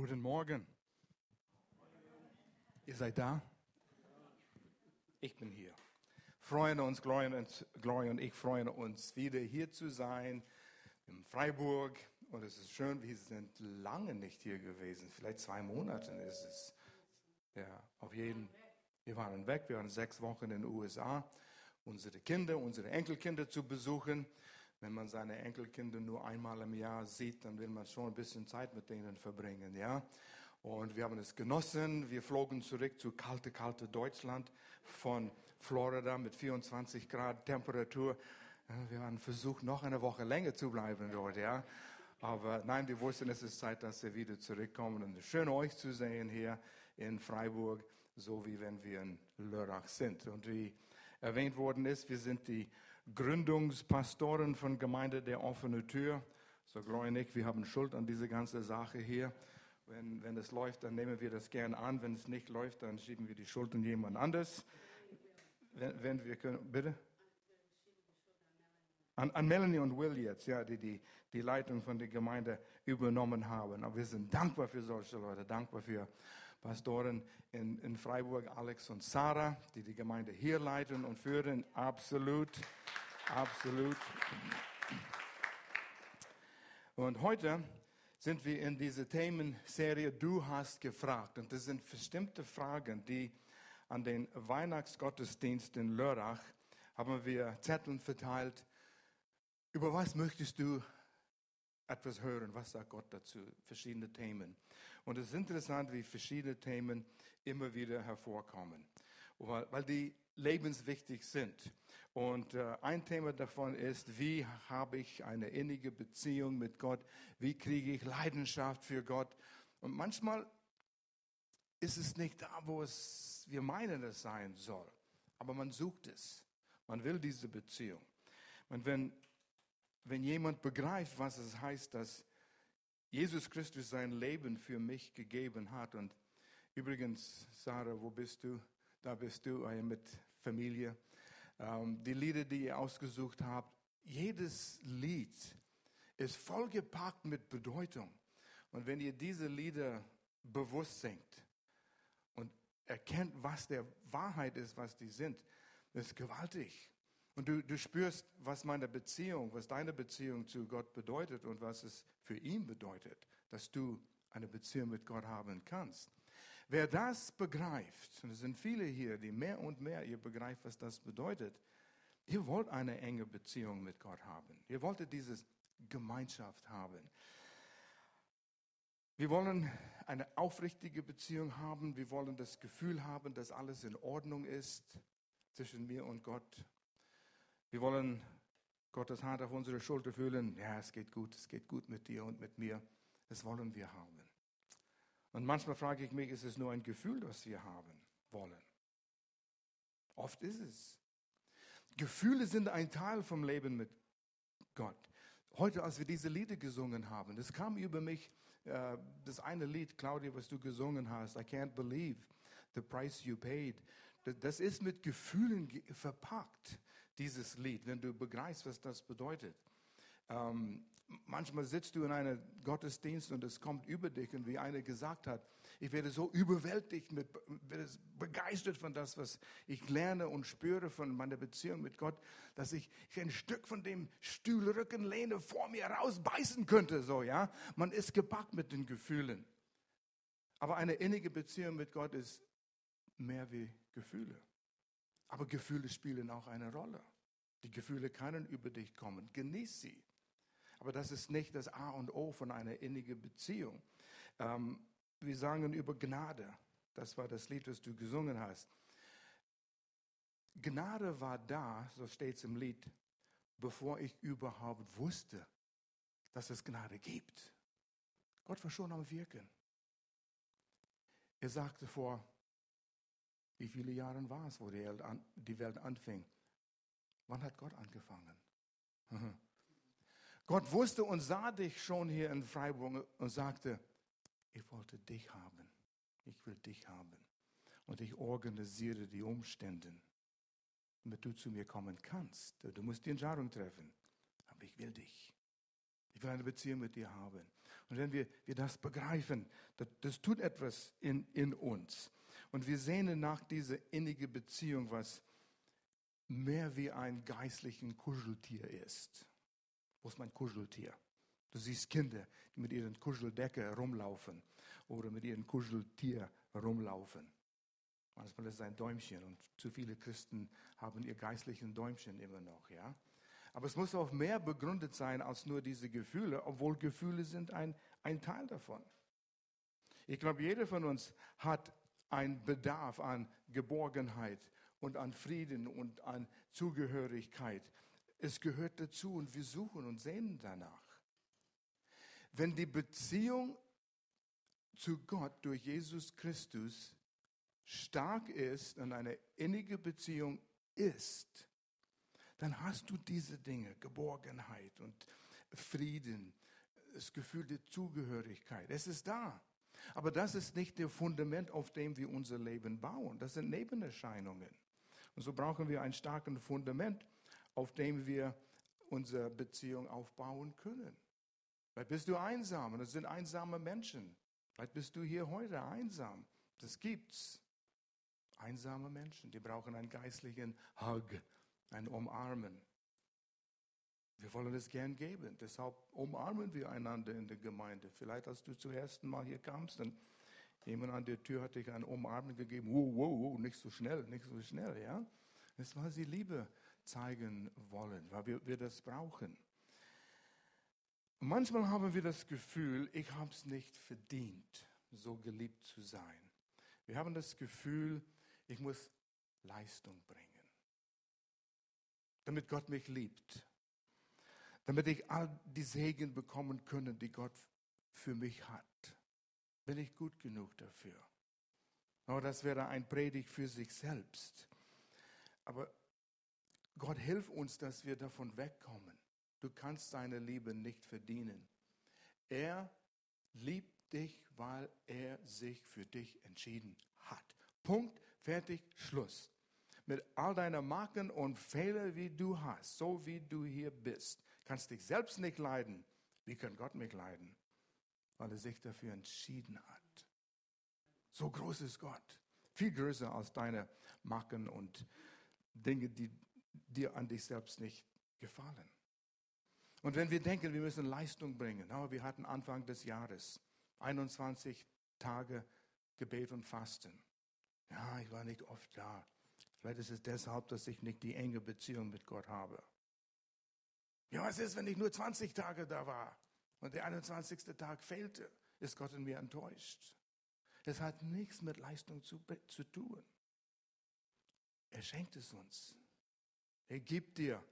Guten Morgen. Ihr seid da? Ich bin hier. Freuen uns, Gloria und, Gloria und ich freuen uns, wieder hier zu sein in Freiburg. Und es ist schön, wir sind lange nicht hier gewesen. Vielleicht zwei Monate ist es. Ja, auf jeden Fall. Wir waren weg, wir waren sechs Wochen in den USA, unsere Kinder, unsere Enkelkinder zu besuchen. Wenn man seine Enkelkinder nur einmal im Jahr sieht, dann will man schon ein bisschen Zeit mit denen verbringen, ja. Und wir haben es genossen. Wir flogen zurück zu kalte, kalte Deutschland von Florida mit 24 Grad Temperatur. Wir haben versucht, noch eine Woche länger zu bleiben dort, ja. Aber nein, wir wussten, es ist Zeit, dass wir wieder zurückkommen. Und schön, euch zu sehen hier in Freiburg, so wie wenn wir in Lörrach sind. Und wie erwähnt worden ist, wir sind die Gründungspastoren von Gemeinde der offene Tür. So Nick, wir haben Schuld an diese ganze Sache hier. Wenn, wenn es läuft, dann nehmen wir das gern an. Wenn es nicht läuft, dann schieben wir die Schuld an jemand anders. Wenn, wenn wir können, bitte? An, an, Melanie und Will jetzt, ja, die, die die Leitung von der Gemeinde übernommen haben. Aber wir sind dankbar für solche Leute, dankbar für Pastoren in, in Freiburg, Alex und Sarah, die die Gemeinde hier leiten und führen. Absolut, absolut. Und heute sind wir in dieser Themenserie Du hast gefragt. Und das sind bestimmte Fragen, die an den Weihnachtsgottesdienst in Lörrach haben wir Zetteln verteilt. Über was möchtest du etwas hören. Was sagt Gott dazu? Verschiedene Themen. Und es ist interessant, wie verschiedene Themen immer wieder hervorkommen, weil, die lebenswichtig sind. Und äh, ein Thema davon ist, wie habe ich eine innige Beziehung mit Gott? Wie kriege ich Leidenschaft für Gott? Und manchmal ist es nicht da, wo es wir meinen, es sein soll. Aber man sucht es. Man will diese Beziehung. Und wenn wenn jemand begreift, was es heißt, dass Jesus Christus sein Leben für mich gegeben hat. Und übrigens, Sarah, wo bist du? Da bist du mit Familie. Ähm, die Lieder, die ihr ausgesucht habt, jedes Lied ist vollgepackt mit Bedeutung. Und wenn ihr diese Lieder bewusst singt und erkennt, was der Wahrheit ist, was die sind, das ist gewaltig. Und du, du spürst, was meine Beziehung, was deine Beziehung zu Gott bedeutet und was es für ihn bedeutet, dass du eine Beziehung mit Gott haben kannst. Wer das begreift, und es sind viele hier, die mehr und mehr ihr begreift, was das bedeutet, ihr wollt eine enge Beziehung mit Gott haben. Ihr wolltet diese Gemeinschaft haben. Wir wollen eine aufrichtige Beziehung haben. Wir wollen das Gefühl haben, dass alles in Ordnung ist zwischen mir und Gott. Wir wollen Gottes Hand auf unsere Schulter fühlen. Ja, es geht gut, es geht gut mit dir und mit mir. Das wollen wir haben. Und manchmal frage ich mich, ist es nur ein Gefühl, das wir haben wollen? Oft ist es. Gefühle sind ein Teil vom Leben mit Gott. Heute, als wir diese Lieder gesungen haben, das kam über mich, äh, das eine Lied, Claudia, was du gesungen hast, I can't believe the price you paid. Das ist mit Gefühlen verpackt, dieses Lied, wenn du begreifst, was das bedeutet. Ähm, manchmal sitzt du in einem Gottesdienst und es kommt über dich und wie einer gesagt hat, ich werde so überwältigt, mit, werde begeistert von das, was ich lerne und spüre von meiner Beziehung mit Gott, dass ich, ich ein Stück von dem Stuhlrücken lehne vor mir rausbeißen könnte, so, ja. Man ist gepackt mit den Gefühlen. Aber eine innige Beziehung mit Gott ist mehr wie Gefühle. Aber Gefühle spielen auch eine Rolle. Die Gefühle können über dich kommen. Genieß sie. Aber das ist nicht das A und O von einer innigen Beziehung. Ähm, wir sagen über Gnade. Das war das Lied, das du gesungen hast. Gnade war da, so steht es im Lied, bevor ich überhaupt wusste, dass es Gnade gibt. Gott war schon am Wirken. Er sagte vor wie viele Jahre war es, wo die Welt anfing? Wann hat Gott angefangen? Gott wusste und sah dich schon hier in Freiburg und sagte, ich wollte dich haben. Ich will dich haben. Und ich organisiere die Umstände, damit du zu mir kommen kannst. Du musst die Entscheidung treffen. Aber ich will dich. Ich will eine Beziehung mit dir haben. Und wenn wir, wir das begreifen, das, das tut etwas in, in uns. Und wir sehnen nach dieser innigen Beziehung, was mehr wie ein geistlichen Kuscheltier ist. Wo ist mein Kuscheltier? Du siehst Kinder, die mit ihren Kuscheldecke rumlaufen oder mit ihrem Kuscheltier rumlaufen. Manchmal ist es ein Däumchen und zu viele Christen haben ihr geistlichen Däumchen immer noch, ja. Aber es muss auch mehr begründet sein als nur diese Gefühle, obwohl Gefühle sind ein, ein Teil davon. Ich glaube, jeder von uns hat einen Bedarf an Geborgenheit und an Frieden und an Zugehörigkeit. Es gehört dazu und wir suchen und sehnen danach. Wenn die Beziehung zu Gott durch Jesus Christus stark ist und eine innige Beziehung ist, dann hast du diese Dinge, Geborgenheit und Frieden, das Gefühl der Zugehörigkeit. Es ist da. Aber das ist nicht der Fundament, auf dem wir unser Leben bauen. Das sind Nebenerscheinungen. Und so brauchen wir ein starkes Fundament, auf dem wir unsere Beziehung aufbauen können. Vielleicht bist du einsam und es sind einsame Menschen. Vielleicht bist du hier heute einsam. Das gibt's. Einsame Menschen, die brauchen einen geistlichen Hug, ein Umarmen. Wir wollen es gern geben. Deshalb umarmen wir einander in der Gemeinde. Vielleicht, als du zum ersten Mal hier kamst, dann jemand an der Tür hat dich ein Umarmen gegeben. Wow, wow, wow, nicht so schnell, nicht so schnell, ja. Das ist, weil sie Liebe zeigen wollen, weil wir, wir das brauchen. Manchmal haben wir das Gefühl, ich habe es nicht verdient, so geliebt zu sein. Wir haben das Gefühl, ich muss Leistung bringen, damit Gott mich liebt, damit ich all die Segen bekommen können, die Gott für mich hat. Bin ich gut genug dafür? Oh, das wäre ein Predigt für sich selbst. Aber Gott hilft uns, dass wir davon wegkommen. Du kannst seine Liebe nicht verdienen. Er liebt dich, weil er sich für dich entschieden hat. Punkt, fertig, Schluss. Mit all deinen Marken und Fehlern, wie du hast, so wie du hier bist, kannst dich selbst nicht leiden. Wie kann Gott mich leiden? Weil er sich dafür entschieden hat. So groß ist Gott. Viel größer als deine Marken und Dinge, die dir an dich selbst nicht gefallen. Und wenn wir denken, wir müssen Leistung bringen, wir hatten Anfang des Jahres 21 Tage Gebet und Fasten. Ja, ich war nicht oft da. Vielleicht ist es deshalb, dass ich nicht die enge Beziehung mit Gott habe. Ja, was ist, wenn ich nur 20 Tage da war und der 21. Tag fehlte? Ist Gott in mir enttäuscht? Es hat nichts mit Leistung zu, zu tun. Er schenkt es uns. Er gibt dir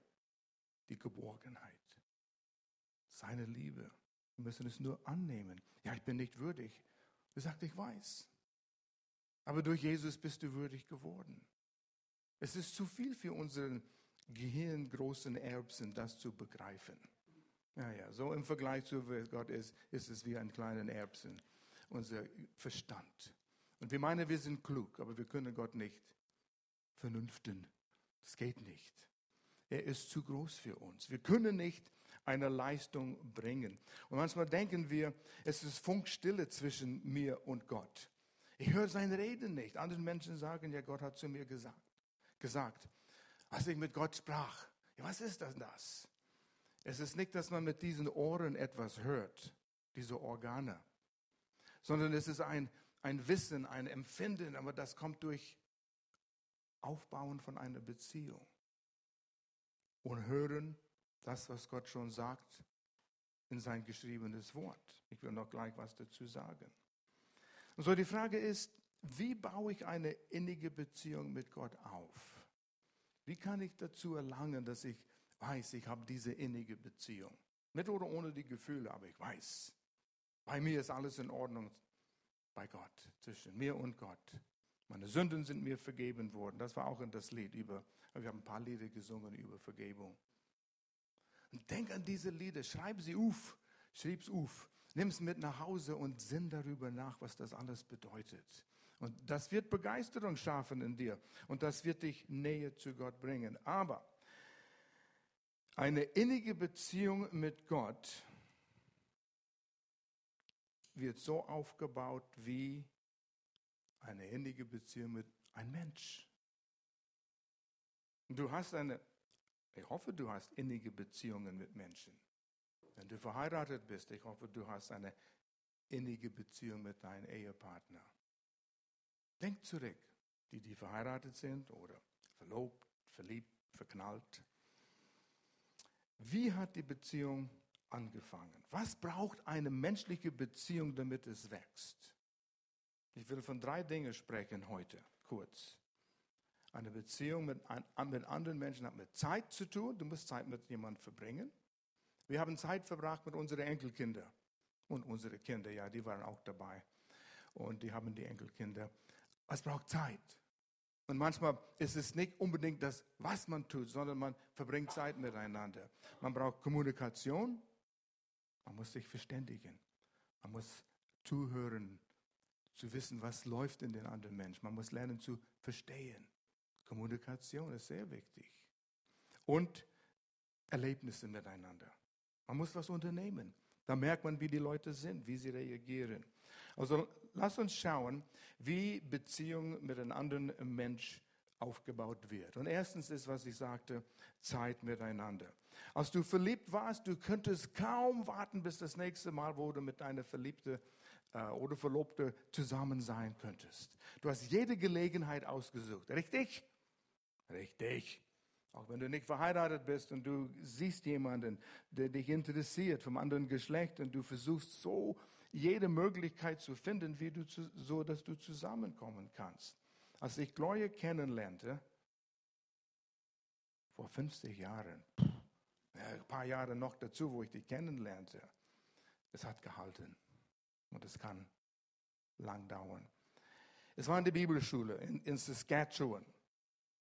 die Geborgenheit seine Liebe. Wir müssen es nur annehmen. Ja, ich bin nicht würdig. Er sagt, ich weiß. Aber durch Jesus bist du würdig geworden. Es ist zu viel für unseren gehirngroßen Erbsen, das zu begreifen. Ja, ja, so im Vergleich zu wer Gott ist, ist es wie ein kleiner Erbsen, unser Verstand. Und wir meinen, wir sind klug, aber wir können Gott nicht vernünften. Das geht nicht. Er ist zu groß für uns. Wir können nicht eine Leistung bringen. Und manchmal denken wir, es ist Funkstille zwischen mir und Gott. Ich höre sein Reden nicht. Andere Menschen sagen, ja, Gott hat zu mir gesagt, gesagt, als ich mit Gott sprach. Ja, was ist das, das? Es ist nicht, dass man mit diesen Ohren etwas hört, diese Organe, sondern es ist ein, ein Wissen, ein Empfinden, aber das kommt durch Aufbauen von einer Beziehung und Hören das, was Gott schon sagt in sein geschriebenes Wort. Ich will noch gleich was dazu sagen. Und so die Frage ist, wie baue ich eine innige Beziehung mit Gott auf? Wie kann ich dazu erlangen, dass ich weiß, ich habe diese innige Beziehung? Mit oder ohne die Gefühle, aber ich weiß, bei mir ist alles in Ordnung bei Gott, zwischen mir und Gott. Meine Sünden sind mir vergeben worden. Das war auch in das Lied über, wir haben ein paar Lieder gesungen über Vergebung. Und denk an diese Lieder, schreib sie auf, schreib's auf, nimm es mit nach Hause und sinn darüber nach, was das alles bedeutet. Und das wird Begeisterung schaffen in dir und das wird dich näher zu Gott bringen. Aber eine innige Beziehung mit Gott wird so aufgebaut wie eine innige Beziehung mit einem Mensch. Du hast eine, ich hoffe, du hast innige Beziehungen mit Menschen. Wenn du verheiratet bist, ich hoffe, du hast eine innige Beziehung mit deinem Ehepartner. Denk zurück, die, die verheiratet sind oder verlobt, verliebt, verknallt. Wie hat die Beziehung angefangen? Was braucht eine menschliche Beziehung, damit es wächst? Ich will von drei Dingen sprechen heute, kurz. Eine Beziehung mit, mit anderen Menschen hat mit Zeit zu tun. Du musst Zeit mit jemandem verbringen. Wir haben Zeit verbracht mit unseren Enkelkindern. Und unsere Kinder, ja, die waren auch dabei. Und die haben die Enkelkinder. Es braucht Zeit. Und manchmal ist es nicht unbedingt das, was man tut, sondern man verbringt Zeit miteinander. Man braucht Kommunikation. Man muss sich verständigen. Man muss zuhören, zu wissen, was läuft in den anderen Menschen. Man muss lernen zu verstehen. Kommunikation ist sehr wichtig. Und Erlebnisse miteinander. Man muss was unternehmen. Da merkt man, wie die Leute sind, wie sie reagieren. Also lass uns schauen, wie Beziehung mit einem anderen Mensch aufgebaut wird. Und erstens ist, was ich sagte, Zeit miteinander. Als du verliebt warst, du könntest kaum warten, bis das nächste Mal, wo du mit deiner Verliebte oder Verlobte zusammen sein könntest. Du hast jede Gelegenheit ausgesucht, richtig? Richtig. Auch wenn du nicht verheiratet bist und du siehst jemanden, der dich interessiert vom anderen Geschlecht und du versuchst so jede Möglichkeit zu finden, wie du zu, so, dass du zusammenkommen kannst. Als ich Gloria kennenlernte, vor 50 Jahren, ein paar Jahre noch dazu, wo ich dich kennenlernte, es hat gehalten und es kann lang dauern. Es war in der Bibelschule in, in Saskatchewan.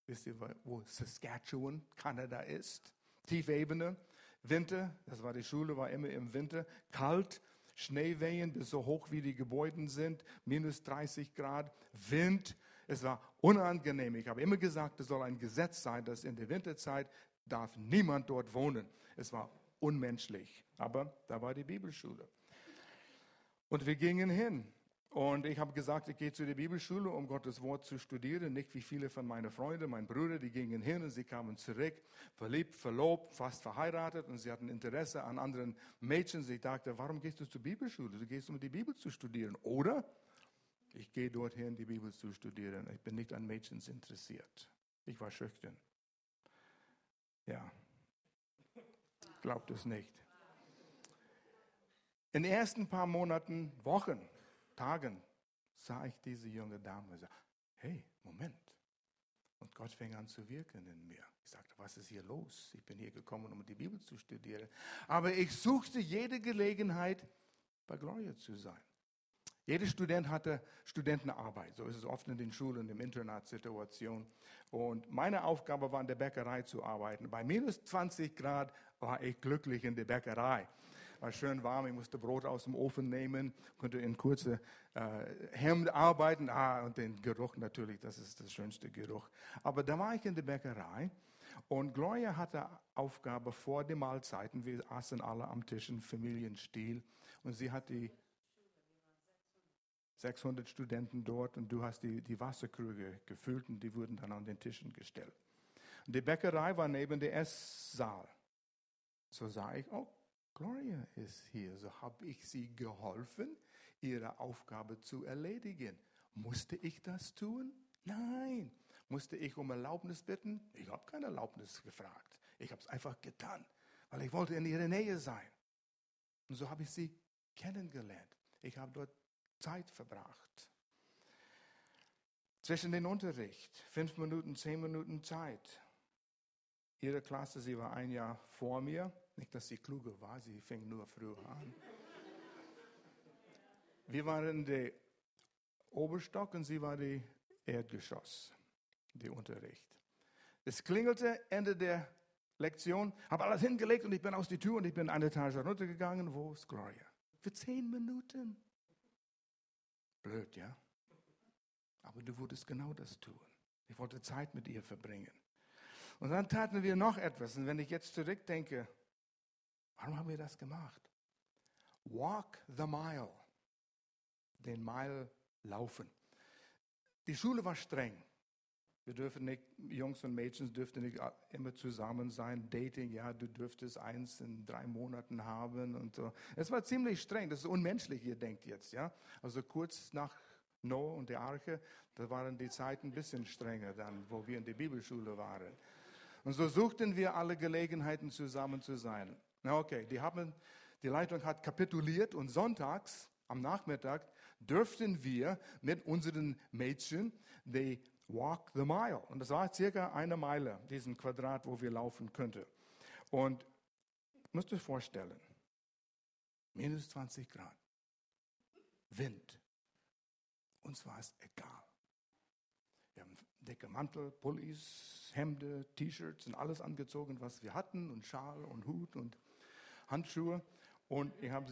Wisst ihr, wo Saskatchewan, Kanada ist? Tiefebene, Winter, das war die Schule, war immer im Winter, kalt, Schneewehen bis so hoch wie die Gebäude sind, minus 30 Grad, Wind. Es war unangenehm. Ich habe immer gesagt, es soll ein Gesetz sein, dass in der Winterzeit darf niemand dort wohnen. Es war unmenschlich. Aber da war die Bibelschule. Und wir gingen hin. Und ich habe gesagt, ich gehe zu der Bibelschule, um Gottes Wort zu studieren. Nicht wie viele von meinen Freunden, mein Bruder, die gingen hin und sie kamen zurück, verliebt, verlobt, fast verheiratet und sie hatten Interesse an anderen Mädchen. Ich dachte, warum gehst du zur Bibelschule? Du gehst, um die Bibel zu studieren. Oder ich gehe dorthin, die Bibel zu studieren. Ich bin nicht an Mädchen interessiert. Ich war schüchtern. Ja, glaubt es nicht. In den ersten paar Monaten, Wochen, Tagen sah ich diese junge Dame und sagte, hey, Moment. Und Gott fing an zu wirken in mir. Ich sagte, was ist hier los? Ich bin hier gekommen, um die Bibel zu studieren. Aber ich suchte jede Gelegenheit, bei Gloria zu sein. Jeder Student hatte Studentenarbeit. So ist es oft in den Schulen, in Internatssituationen. Und meine Aufgabe war, in der Bäckerei zu arbeiten. Bei minus 20 Grad war ich glücklich in der Bäckerei war schön warm, ich musste Brot aus dem Ofen nehmen, konnte in kurze äh, Hemd arbeiten. Ah, und den Geruch natürlich, das ist das schönste Geruch. Aber da war ich in der Bäckerei und Gloria hatte Aufgabe vor den Mahlzeiten, wir aßen alle am Tisch in Familienstil und sie hat die 600 Studenten dort und du hast die, die Wasserkrüge gefüllt und die wurden dann an den Tischen gestellt. Die Bäckerei war neben dem Esssaal. So sah ich, oh, Gloria ist hier, so habe ich sie geholfen, ihre Aufgabe zu erledigen. Musste ich das tun? Nein. Musste ich um Erlaubnis bitten? Ich habe keine Erlaubnis gefragt. Ich habe es einfach getan, weil ich wollte in ihrer Nähe sein. Und so habe ich sie kennengelernt. Ich habe dort Zeit verbracht. Zwischen den Unterricht, fünf Minuten, zehn Minuten Zeit. Ihre Klasse, sie war ein Jahr vor mir, nicht, dass sie kluger war, sie fing nur früher an. Wir waren der Oberstock und sie war die Erdgeschoss, der Unterricht. Es klingelte Ende der Lektion, habe alles hingelegt und ich bin aus die Tür und ich bin eine Etage runtergegangen. Wo ist Gloria? Für zehn Minuten. Blöd, ja? Aber du würdest genau das tun. Ich wollte Zeit mit ihr verbringen. Und dann taten wir noch etwas. Und wenn ich jetzt zurückdenke, Warum haben wir das gemacht? Walk the mile. den Mile laufen. Die Schule war streng. Wir dürfen nicht, Jungs und Mädchen dürften nicht immer zusammen sein. Dating, ja, du dürftest eins in drei Monaten haben und so. Es war ziemlich streng. Das ist unmenschlich, ihr denkt jetzt, ja. Also kurz nach Noah und der Arche, da waren die Zeiten ein bisschen strenger dann, wo wir in der Bibelschule waren. Und so suchten wir alle Gelegenheiten zusammen zu sein. Na okay, die haben, die Leitung hat kapituliert und sonntags am Nachmittag dürften wir mit unseren Mädchen die Walk the Mile. Und das war circa eine Meile, diesen Quadrat, wo wir laufen könnten. Und musst du dir vorstellen, minus 20 Grad, Wind. Uns war es egal. Wir haben dicke Mantel, Pullis, Hemde, T-Shirts und alles angezogen, was wir hatten und Schal und Hut und Handschuhe. Und ich habe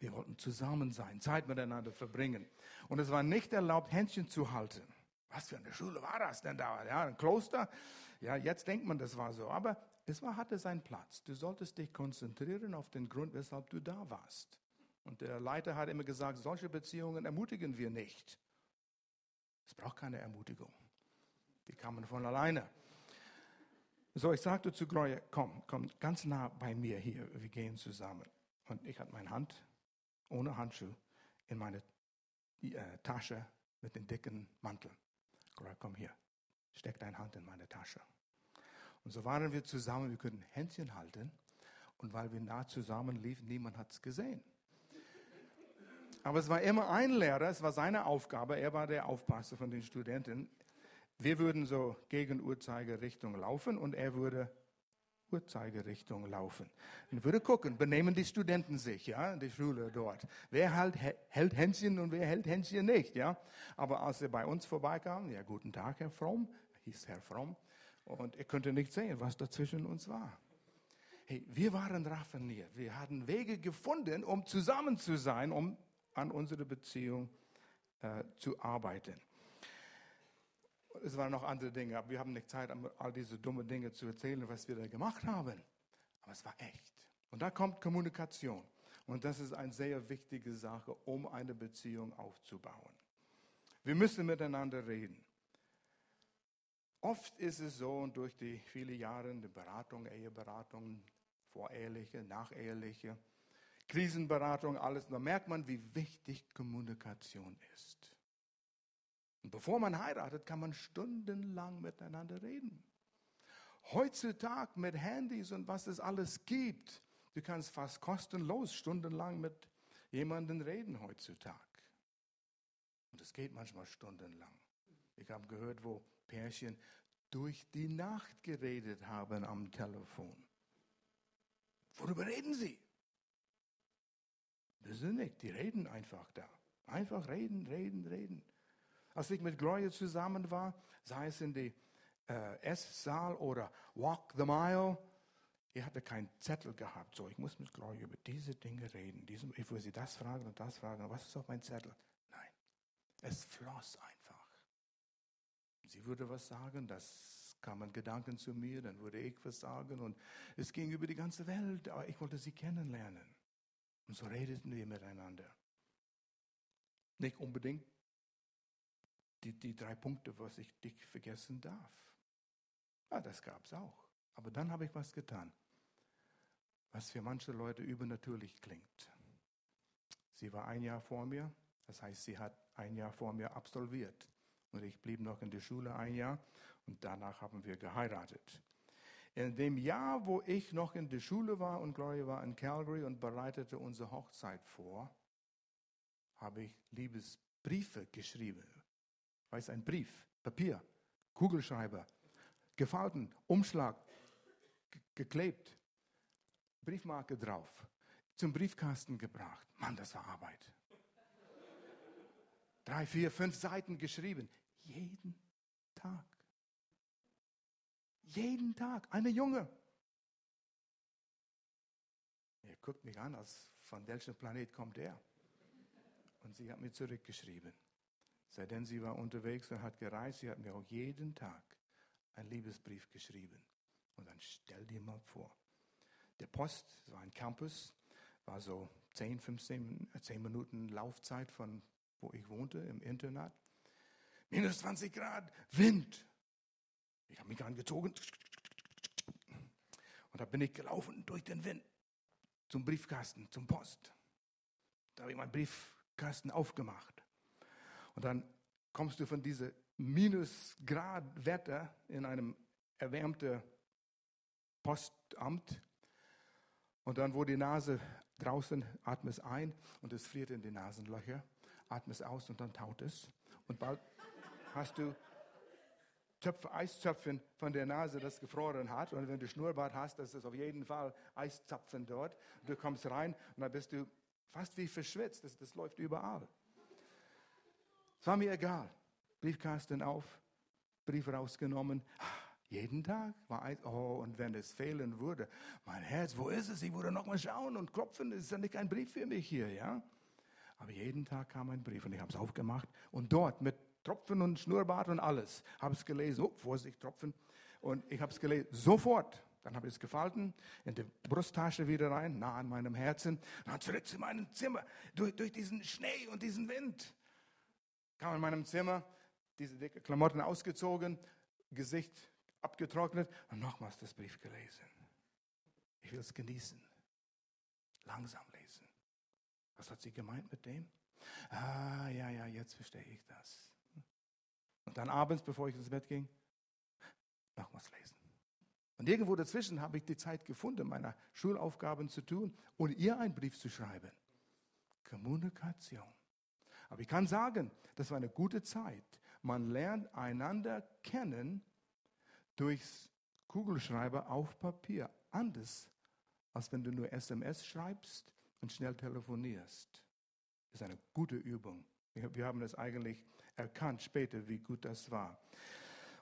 wir wollten zusammen sein, Zeit miteinander verbringen. Und es war nicht erlaubt, Händchen zu halten. Was für eine Schule war das denn da? Ja, ein Kloster? Ja, jetzt denkt man, das war so. Aber es war, hatte seinen Platz. Du solltest dich konzentrieren auf den Grund, weshalb du da warst. Und der Leiter hat immer gesagt, solche Beziehungen ermutigen wir nicht. Es braucht keine Ermutigung. Die kamen von alleine. So, ich sagte zu Gloria, komm, komm ganz nah bei mir hier, wir gehen zusammen. Und ich hatte meine Hand ohne Handschuh in meine äh, Tasche mit dem dicken Mantel. Gloria, komm hier, steck deine Hand in meine Tasche. Und so waren wir zusammen, wir könnten Händchen halten. Und weil wir nah zusammen liefen, niemand hat es gesehen. Aber es war immer ein Lehrer, es war seine Aufgabe, er war der Aufpasser von den Studenten. Wir würden so gegen Uhrzeigerrichtung laufen und er würde Uhrzeigerrichtung laufen. Und würde gucken, benehmen die Studenten sich, ja, der Schule dort. Wer halt, hält Händchen und wer hält Händchen nicht, ja. Aber als er bei uns vorbeikam, ja, guten Tag, Herr Fromm, hieß Herr Fromm, und er konnte nicht sehen, was dazwischen uns war. Hey, wir waren raffiniert. Wir hatten Wege gefunden, um zusammen zu sein, um an unserer Beziehung äh, zu arbeiten. Es waren noch andere Dinge, aber wir haben nicht Zeit, all diese dummen Dinge zu erzählen, was wir da gemacht haben. Aber es war echt. Und da kommt Kommunikation. Und das ist eine sehr wichtige Sache, um eine Beziehung aufzubauen. Wir müssen miteinander reden. Oft ist es so, und durch die vielen Jahre der Beratung, Eheberatung, voreheliche, nacheheliche, Krisenberatung, alles, da merkt man, wie wichtig Kommunikation ist. Und bevor man heiratet, kann man stundenlang miteinander reden. Heutzutage mit Handys und was es alles gibt, du kannst fast kostenlos stundenlang mit jemandem reden heutzutage. Und es geht manchmal stundenlang. Ich habe gehört, wo Pärchen durch die Nacht geredet haben am Telefon. Worüber reden sie? Wissen nicht, die reden einfach da. Einfach reden, reden, reden. Als ich mit Gloria zusammen war, sei es in die äh, Esssaal oder Walk the Mile, ich hatte keinen Zettel gehabt. So, ich muss mit Gloria über diese Dinge reden. Diesen, ich würde sie das fragen und das fragen. Was ist auf meinem Zettel? Nein, es floss einfach. Sie würde was sagen, das kamen Gedanken zu mir, dann würde ich was sagen und es ging über die ganze Welt, aber ich wollte sie kennenlernen. Und so redeten wir miteinander. Nicht unbedingt die, die drei Punkte, was ich dich vergessen darf. Ja, das gab es auch. Aber dann habe ich was getan, was für manche Leute übernatürlich klingt. Sie war ein Jahr vor mir, das heißt, sie hat ein Jahr vor mir absolviert. Und ich blieb noch in der Schule ein Jahr und danach haben wir geheiratet. In dem Jahr, wo ich noch in der Schule war und Gloria war in Calgary und bereitete unsere Hochzeit vor, habe ich Liebesbriefe geschrieben Weiß ein Brief, Papier, Kugelschreiber, gefalten, Umschlag, geklebt, Briefmarke drauf, zum Briefkasten gebracht. Mann, das war Arbeit. Drei, vier, fünf Seiten geschrieben. Jeden Tag. Jeden Tag. Eine Junge. Er guckt mich an, als von welchem Planet kommt er? Und sie hat mir zurückgeschrieben. Seitdem sie war unterwegs und hat gereist, sie hat mir auch jeden Tag einen Liebesbrief geschrieben. Und dann stell dir mal vor, der Post, es war ein Campus, War so 10, 15, 10 Minuten Laufzeit von wo ich wohnte im Internat. Minus 20 Grad, Wind. Ich habe mich angezogen. Und da bin ich gelaufen durch den Wind zum Briefkasten, zum Post. Da habe ich meinen Briefkasten aufgemacht. Und dann kommst du von diesem Minusgrad Wetter in einem erwärmten Postamt. Und dann, wo die Nase draußen, atme es ein und es friert in die Nasenlöcher, atme es aus und dann taut es. Und bald hast du Töpfe, Eiszapfen von der Nase, das gefroren hat. Und wenn du Schnurrbart hast, das ist auf jeden Fall Eiszapfen dort. Du kommst rein und dann bist du fast wie verschwitzt. Das, das läuft überall. Es war mir egal. Briefkasten auf, Brief rausgenommen. Jeden Tag war Eis. Oh, und wenn es fehlen würde, mein Herz, wo ist es? Ich würde noch mal schauen und klopfen. Es ist ja nicht ein Brief für mich hier, ja? Aber jeden Tag kam ein Brief und ich habe es aufgemacht und dort mit Tropfen und Schnurrbart und alles. Habe es gelesen. Oh, Vorsicht, Tropfen. Und ich habe es gelesen. Sofort. Dann habe ich es gefalten, in die Brusttasche wieder rein, nah an meinem Herzen. Dann zurück zu meinem Zimmer, durch, durch diesen Schnee und diesen Wind. Kam in meinem Zimmer, diese dicke Klamotten ausgezogen, Gesicht abgetrocknet und nochmals das Brief gelesen. Ich will es genießen. Langsam lesen. Was hat sie gemeint mit dem? Ah, ja, ja, jetzt verstehe ich das. Und dann abends, bevor ich ins Bett ging, nochmals lesen. Und irgendwo dazwischen habe ich die Zeit gefunden, meine Schulaufgaben zu tun und ihr einen Brief zu schreiben. Kommunikation. Aber ich kann sagen, das war eine gute Zeit. Man lernt einander kennen durchs Kugelschreiber auf Papier. Anders, als wenn du nur SMS schreibst und schnell telefonierst. Das ist eine gute Übung. Wir haben das eigentlich erkannt später, wie gut das war.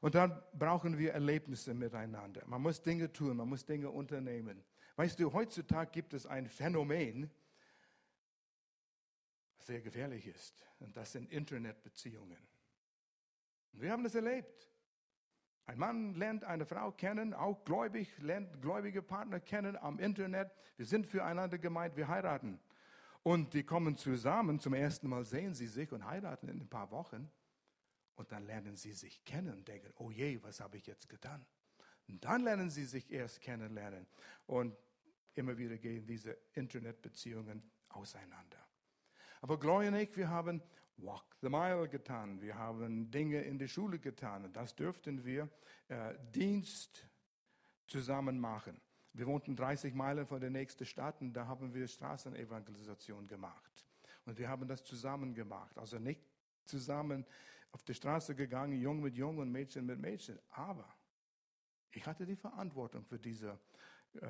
Und dann brauchen wir Erlebnisse miteinander. Man muss Dinge tun, man muss Dinge unternehmen. Weißt du, heutzutage gibt es ein Phänomen, sehr gefährlich ist. Und das sind Internetbeziehungen. Und wir haben das erlebt. Ein Mann lernt eine Frau kennen, auch gläubig, lernt gläubige Partner kennen am Internet. Wir sind füreinander gemeint, wir heiraten. Und die kommen zusammen, zum ersten Mal sehen sie sich und heiraten in ein paar Wochen. Und dann lernen sie sich kennen und denken, oh je, was habe ich jetzt getan? Und dann lernen sie sich erst kennenlernen. Und immer wieder gehen diese Internetbeziehungen auseinander. Aber Gloria und ich, wir haben Walk the Mile getan. Wir haben Dinge in der Schule getan. Das dürften wir äh, Dienst zusammen machen. Wir wohnten 30 Meilen von der nächsten Stadt und da haben wir Straßenevangelisation gemacht. Und wir haben das zusammen gemacht. Also nicht zusammen auf die Straße gegangen, Jung mit Jung und Mädchen mit Mädchen. Aber ich hatte die Verantwortung für diese äh,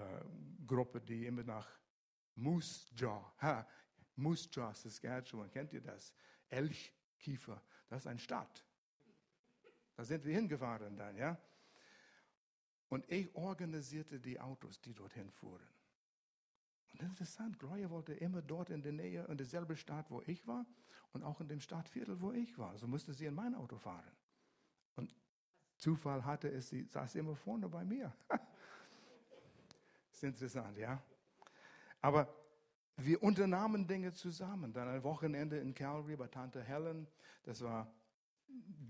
Gruppe, die immer nach Moose Jaw, ha, Moose Saskatchewan, kennt ihr das? Elchkiefer, das ist eine Stadt. Da sind wir hingefahren dann, ja. Und ich organisierte die Autos, die dorthin fuhren. Und interessant, Gloria wollte immer dort in der Nähe, in derselben Stadt, wo ich war und auch in dem Stadtviertel, wo ich war. So musste sie in mein Auto fahren. Und Zufall hatte es, sie saß immer vorne bei mir. ist interessant, ja. Aber wir unternahmen Dinge zusammen. Dann ein Wochenende in Calgary bei Tante Helen. Das war,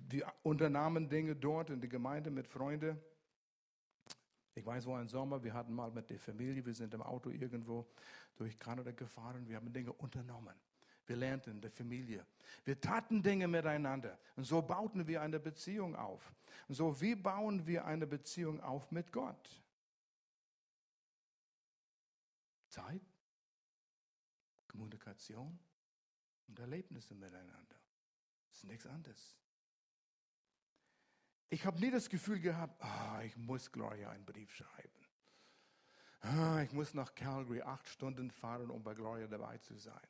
wir unternahmen Dinge dort in der Gemeinde mit Freunden. Ich weiß, wo ein Sommer, wir hatten mal mit der Familie, wir sind im Auto irgendwo durch Kanada gefahren, wir haben Dinge unternommen. Wir lernten der Familie. Wir taten Dinge miteinander. Und so bauten wir eine Beziehung auf. Und so, wie bauen wir eine Beziehung auf mit Gott? Zeit, Kommunikation und Erlebnisse miteinander. Das ist nichts anderes. Ich habe nie das Gefühl gehabt, oh, ich muss Gloria einen Brief schreiben. Oh, ich muss nach Calgary acht Stunden fahren, um bei Gloria dabei zu sein.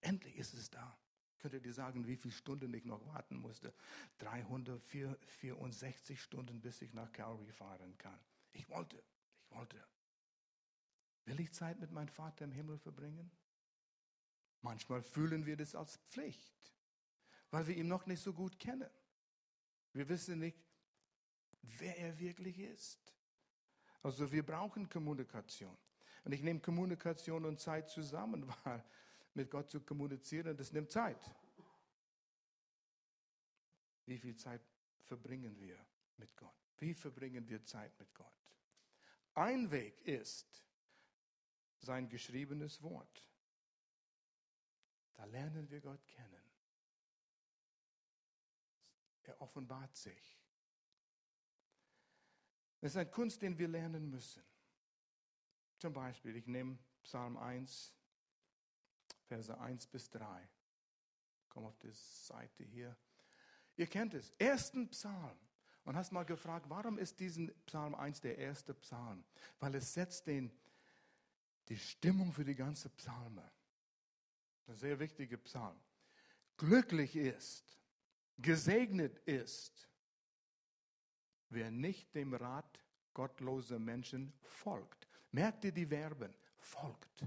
Endlich ist es da. Könnt ihr dir sagen, wie viele Stunden ich noch warten musste? 364 Stunden, bis ich nach Calgary fahren kann. Ich wollte, ich wollte. Will ich Zeit mit meinem Vater im Himmel verbringen? Manchmal fühlen wir das als Pflicht, weil wir ihn noch nicht so gut kennen. Wir wissen nicht, wer er wirklich ist. Also wir brauchen Kommunikation. Und ich nehme Kommunikation und Zeit zusammen, weil mit Gott zu kommunizieren, das nimmt Zeit. Wie viel Zeit verbringen wir mit Gott? Wie verbringen wir Zeit mit Gott? Ein Weg ist sein geschriebenes Wort. Da lernen wir Gott kennen. Er offenbart sich. Das ist eine Kunst, den wir lernen müssen. Zum Beispiel, ich nehme Psalm 1, Verse 1 bis 3. Komm auf die Seite hier. Ihr kennt es, ersten Psalm. Und hast mal gefragt, warum ist diesen Psalm 1 der erste Psalm? Weil es setzt den, die Stimmung für die ganze Psalme. Ein sehr wichtiger Psalm. Glücklich ist, gesegnet ist, wer nicht dem Rat gottloser Menschen folgt. Merkt ihr die Verben? Folgt.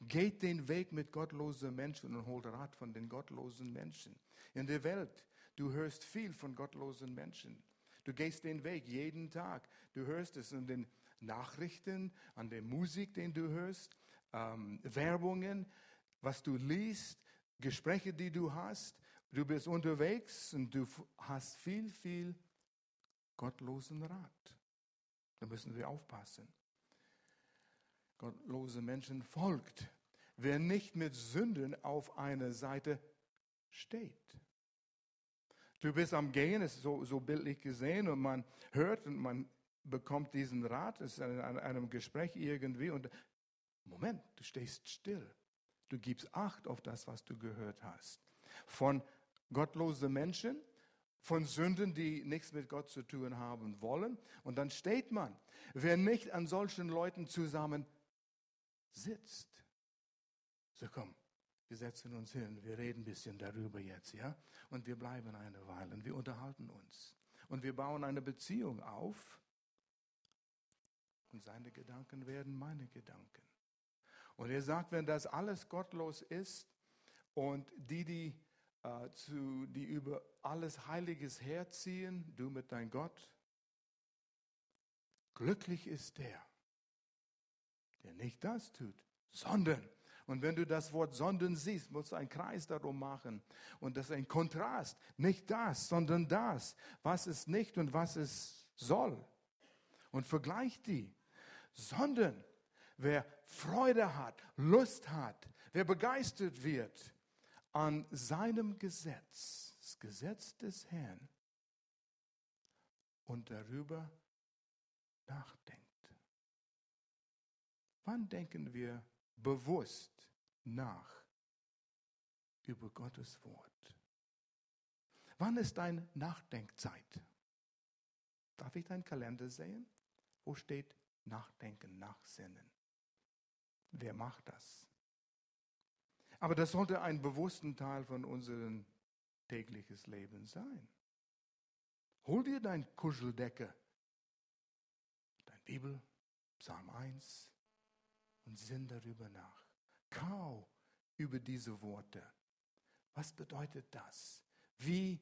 Geht den Weg mit gottlosen Menschen und holt Rat von den gottlosen Menschen. In der Welt, du hörst viel von gottlosen Menschen. Du gehst den Weg jeden Tag. Du hörst es in den Nachrichten, an der Musik, den du hörst, ähm, Werbungen, was du liest, Gespräche, die du hast. Du bist unterwegs und du hast viel, viel gottlosen Rat. Da müssen wir aufpassen. Gottlose Menschen folgt, wer nicht mit Sünden auf einer Seite steht. Du bist am Gehen, ist so, so bildlich gesehen, und man hört und man bekommt diesen Rat, ist in einem Gespräch irgendwie, und Moment, du stehst still. Du gibst Acht auf das, was du gehört hast. Von gottlosen Menschen, von Sünden, die nichts mit Gott zu tun haben wollen. Und dann steht man, wer nicht an solchen Leuten zusammen sitzt. So komm, wir setzen uns hin, wir reden ein bisschen darüber jetzt, ja? Und wir bleiben eine Weile und wir unterhalten uns. Und wir bauen eine Beziehung auf. Und seine Gedanken werden meine Gedanken. Und er sagt, wenn das alles gottlos ist und die, die, äh, zu, die über alles Heiliges herziehen, du mit dein Gott, glücklich ist der, der nicht das tut, sondern. Und wenn du das Wort sondern siehst, musst du einen Kreis darum machen. Und das ist ein Kontrast. Nicht das, sondern das. Was es nicht und was es soll. Und vergleich die. Sondern wer Freude hat, Lust hat, wer begeistert wird an seinem Gesetz, das Gesetz des Herrn, und darüber nachdenkt. Wann denken wir bewusst nach über Gottes Wort? Wann ist deine Nachdenkzeit? Darf ich deinen Kalender sehen? Wo steht Nachdenken, Nachsinnen? Wer macht das? Aber das sollte ein bewussten Teil von unserem tägliches Leben sein. Hol dir dein Kuscheldecke, dein Bibel, Psalm 1, und sinn darüber nach. Kau über diese Worte. Was bedeutet das? Wie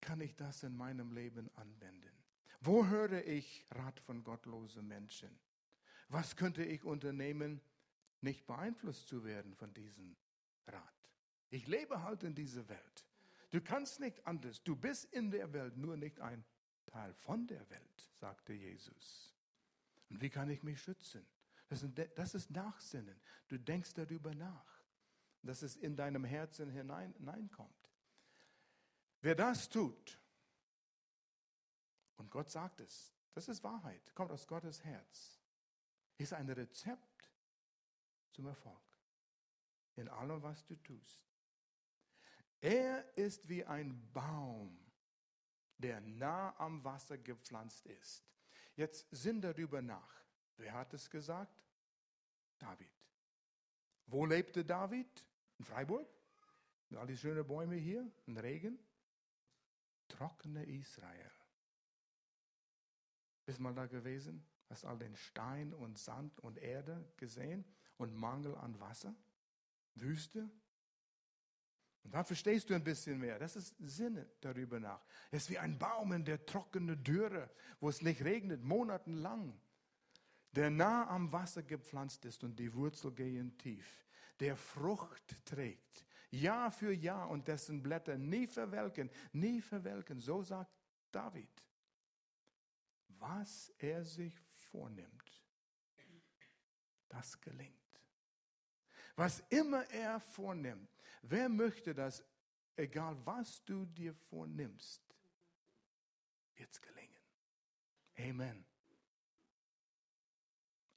kann ich das in meinem Leben anwenden? Wo höre ich Rat von gottlosen Menschen? Was könnte ich unternehmen, nicht beeinflusst zu werden von diesem Rat? Ich lebe halt in dieser Welt. Du kannst nicht anders. Du bist in der Welt, nur nicht ein Teil von der Welt, sagte Jesus. Und wie kann ich mich schützen? Das ist, Nachsinnen. Du denkst darüber nach, dass es in deinem Herzen hinein, hineinkommt. Wer das tut, und Gott sagt es, das ist Wahrheit, kommt aus Gottes Herz, ist ein Rezept zum Erfolg in allem, was du tust. Er ist wie ein Baum, der nah am Wasser gepflanzt ist. Jetzt sinn darüber nach. Wer hat es gesagt? David. Wo lebte David? In Freiburg? All die schönen Bäume hier, in Regen? Trockene Israel. Bist mal da gewesen? Hast all den Stein und Sand und Erde gesehen und Mangel an Wasser? Wüste? Und dann verstehst du ein bisschen mehr. Das ist Sinne darüber nach. Es ist wie ein Baum in der trockenen Dürre, wo es nicht regnet, monatelang. der nah am Wasser gepflanzt ist und die Wurzel gehen tief, der Frucht trägt, Jahr für Jahr und dessen Blätter nie verwelken, nie verwelken. So sagt David. Was er sich vornimmt, das gelingt. Was immer er vornimmt, wer möchte das, egal was du dir vornimmst, wird es gelingen. Amen.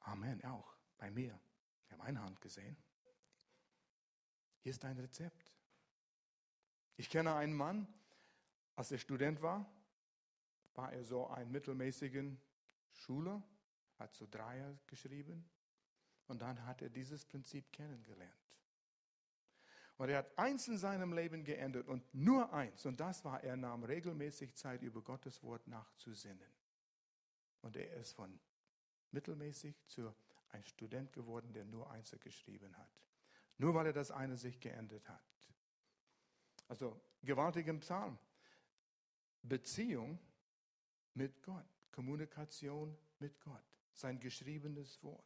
Amen, auch bei mir. Ich habe eine Hand gesehen. Hier ist ein Rezept. Ich kenne einen Mann, als er Student war, war er so ein mittelmäßigen Schüler, hat so Dreier geschrieben und dann hat er dieses Prinzip kennengelernt. Und er hat eins in seinem Leben geändert und nur eins. Und das war, er nahm regelmäßig Zeit, über Gottes Wort nachzusinnen. Und er ist von mittelmäßig zu ein Student geworden, der nur Einzel geschrieben hat. Nur weil er das eine sich geändert hat. Also gewaltigen Psalm. Beziehung mit Gott. Kommunikation mit Gott. Sein geschriebenes Wort.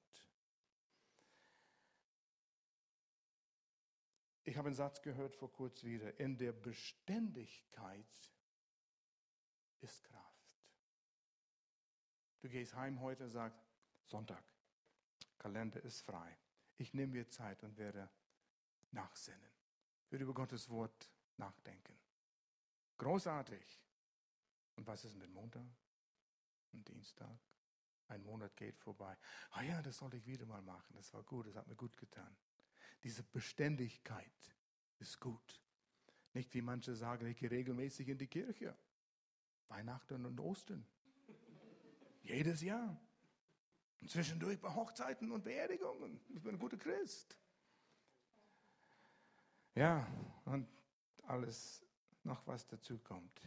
Ich habe einen Satz gehört vor kurz wieder. In der Beständigkeit ist Kraft. Du gehst heim heute und sagst, Sonntag, Kalender ist frei. Ich nehme mir Zeit und werde nachsinnen, werde über Gottes Wort nachdenken. Großartig. Und was ist mit Montag und Dienstag? Ein Monat geht vorbei. Ah ja, das sollte ich wieder mal machen. Das war gut, das hat mir gut getan. Diese Beständigkeit ist gut. Nicht wie manche sagen, ich gehe regelmäßig in die Kirche. Weihnachten und Ostern. Jedes Jahr. Und zwischendurch bei Hochzeiten und Beerdigungen. Ich bin ein guter Christ. Ja, und alles noch, was dazu kommt.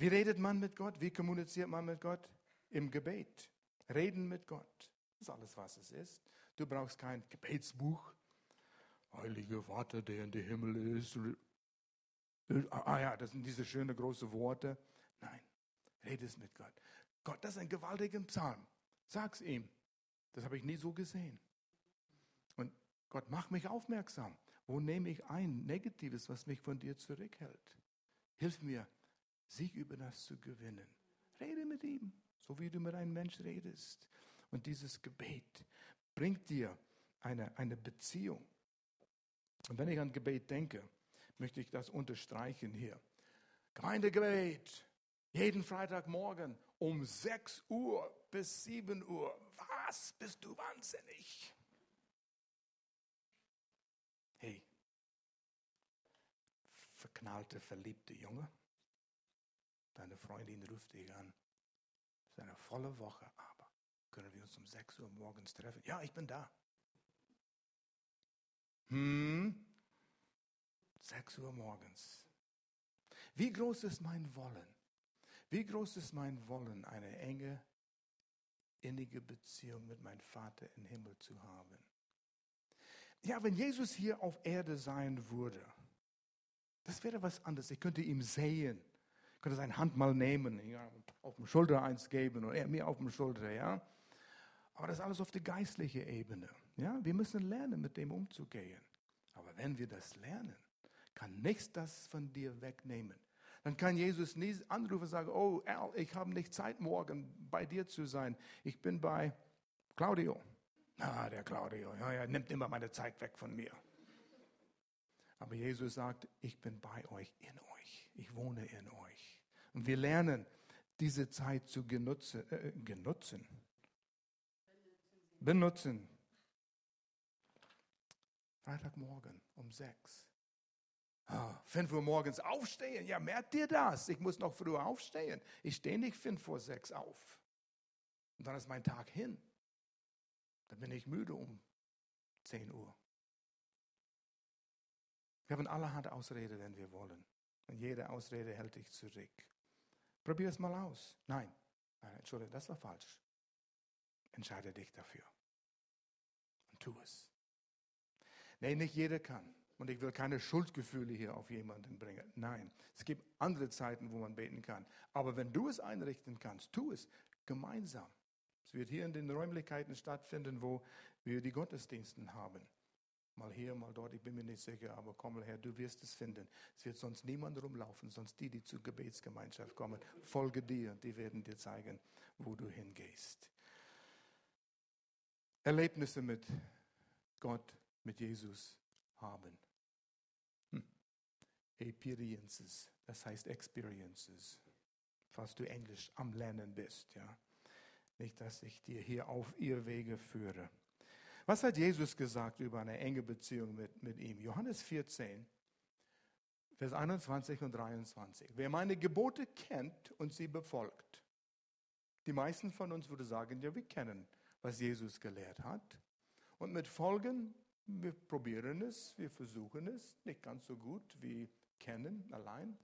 Wie redet man mit Gott? Wie kommuniziert man mit Gott? Im Gebet. Reden mit Gott. Das ist alles, was es ist. Du brauchst kein Gebetsbuch. Heiliger Vater, der in den Himmel ist. Ah ja, das sind diese schönen großen Worte. Nein, redest mit Gott. Gott, das ist ein gewaltiger Psalm. Sag's ihm. Das habe ich nie so gesehen. Und Gott, mach mich aufmerksam. Wo nehme ich ein Negatives, was mich von dir zurückhält? Hilf mir, Sieg über das zu gewinnen. Rede mit ihm, so wie du mit einem Mensch redest. Und dieses Gebet bringt dir eine, eine Beziehung. Und wenn ich an Gebet denke, möchte ich das unterstreichen hier. Gemeindegebet, jeden Freitagmorgen um 6 Uhr bis 7 Uhr. Was? Bist du wahnsinnig? Hey, verknallte, verliebte Junge, deine Freundin ruft dich an. Es ist eine volle Woche, aber können wir uns um 6 Uhr morgens treffen? Ja, ich bin da. Hm? 6 Uhr morgens. Wie groß ist mein Wollen? Wie groß ist mein Wollen, eine enge, innige Beziehung mit meinem Vater im Himmel zu haben? Ja, wenn Jesus hier auf Erde sein würde, das wäre was anderes. Ich könnte ihm sehen, könnte seine Hand mal nehmen, ja, auf dem Schulter eins geben und er mir auf dem Schulter, ja. Aber das ist alles auf der geistlichen Ebene. Ja, wir müssen lernen, mit dem umzugehen. Aber wenn wir das lernen, kann nichts das von dir wegnehmen. Dann kann Jesus nie anrufen und sagen, oh Al, ich habe nicht Zeit morgen bei dir zu sein. Ich bin bei Claudio. Ah, der Claudio, ja, er nimmt immer meine Zeit weg von mir. Aber Jesus sagt, ich bin bei euch, in euch. Ich wohne in euch. Und wir lernen, diese Zeit zu genutzen. Äh, genutzen. Benutzen. Freitagmorgen um sechs. Ah, 5 Uhr morgens aufstehen. Ja, merkt ihr das? Ich muss noch früher aufstehen. Ich stehe nicht fünf vor sechs auf. Und dann ist mein Tag hin. Dann bin ich müde um 10 Uhr. Wir haben allerhand Ausrede, wenn wir wollen. Und jede Ausrede hält dich zurück. Probier es mal aus. Nein, nein, Entschuldigung, das war falsch. Entscheide dich dafür. Und tu es. Nein, nicht jeder kann. Und ich will keine Schuldgefühle hier auf jemanden bringen. Nein, es gibt andere Zeiten, wo man beten kann. Aber wenn du es einrichten kannst, tu es gemeinsam. Es wird hier in den Räumlichkeiten stattfinden, wo wir die Gottesdiensten haben. Mal hier, mal dort, ich bin mir nicht sicher, aber komm mal her, du wirst es finden. Es wird sonst niemand rumlaufen, sonst die, die zur Gebetsgemeinschaft kommen. Folge dir, die werden dir zeigen, wo du hingehst. Erlebnisse mit Gott, mit Jesus haben. Hm. Experiences, das heißt Experiences, falls du Englisch am Lernen bist. Ja. Nicht, dass ich dir hier auf ihr Wege führe. Was hat Jesus gesagt über eine enge Beziehung mit, mit ihm? Johannes 14, Vers 21 und 23. Wer meine Gebote kennt und sie befolgt. Die meisten von uns würde sagen, ja, wir kennen, was Jesus gelehrt hat. Und mit Folgen, wir probieren es, wir versuchen es, nicht ganz so gut wie kennen allein.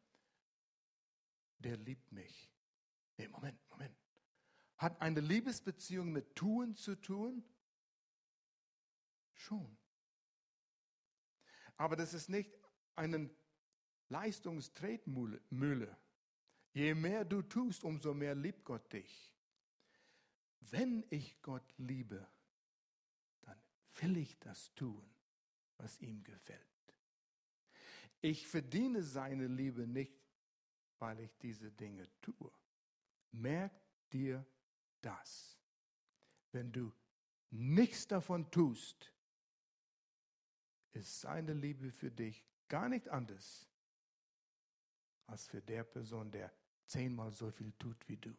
Der liebt mich. Nee, Moment, Moment. Hat eine Liebesbeziehung mit Tun zu tun? Schon. Aber das ist nicht eine Leistungstretmühle. Je mehr du tust, umso mehr liebt Gott dich. Wenn ich Gott liebe, dann will ich das tun, was ihm gefällt. Ich verdiene seine Liebe nicht, weil ich diese Dinge tue. Merk dir das. Wenn du nichts davon tust, ist seine Liebe für dich gar nicht anders als für der Person, der zehnmal so viel tut wie du.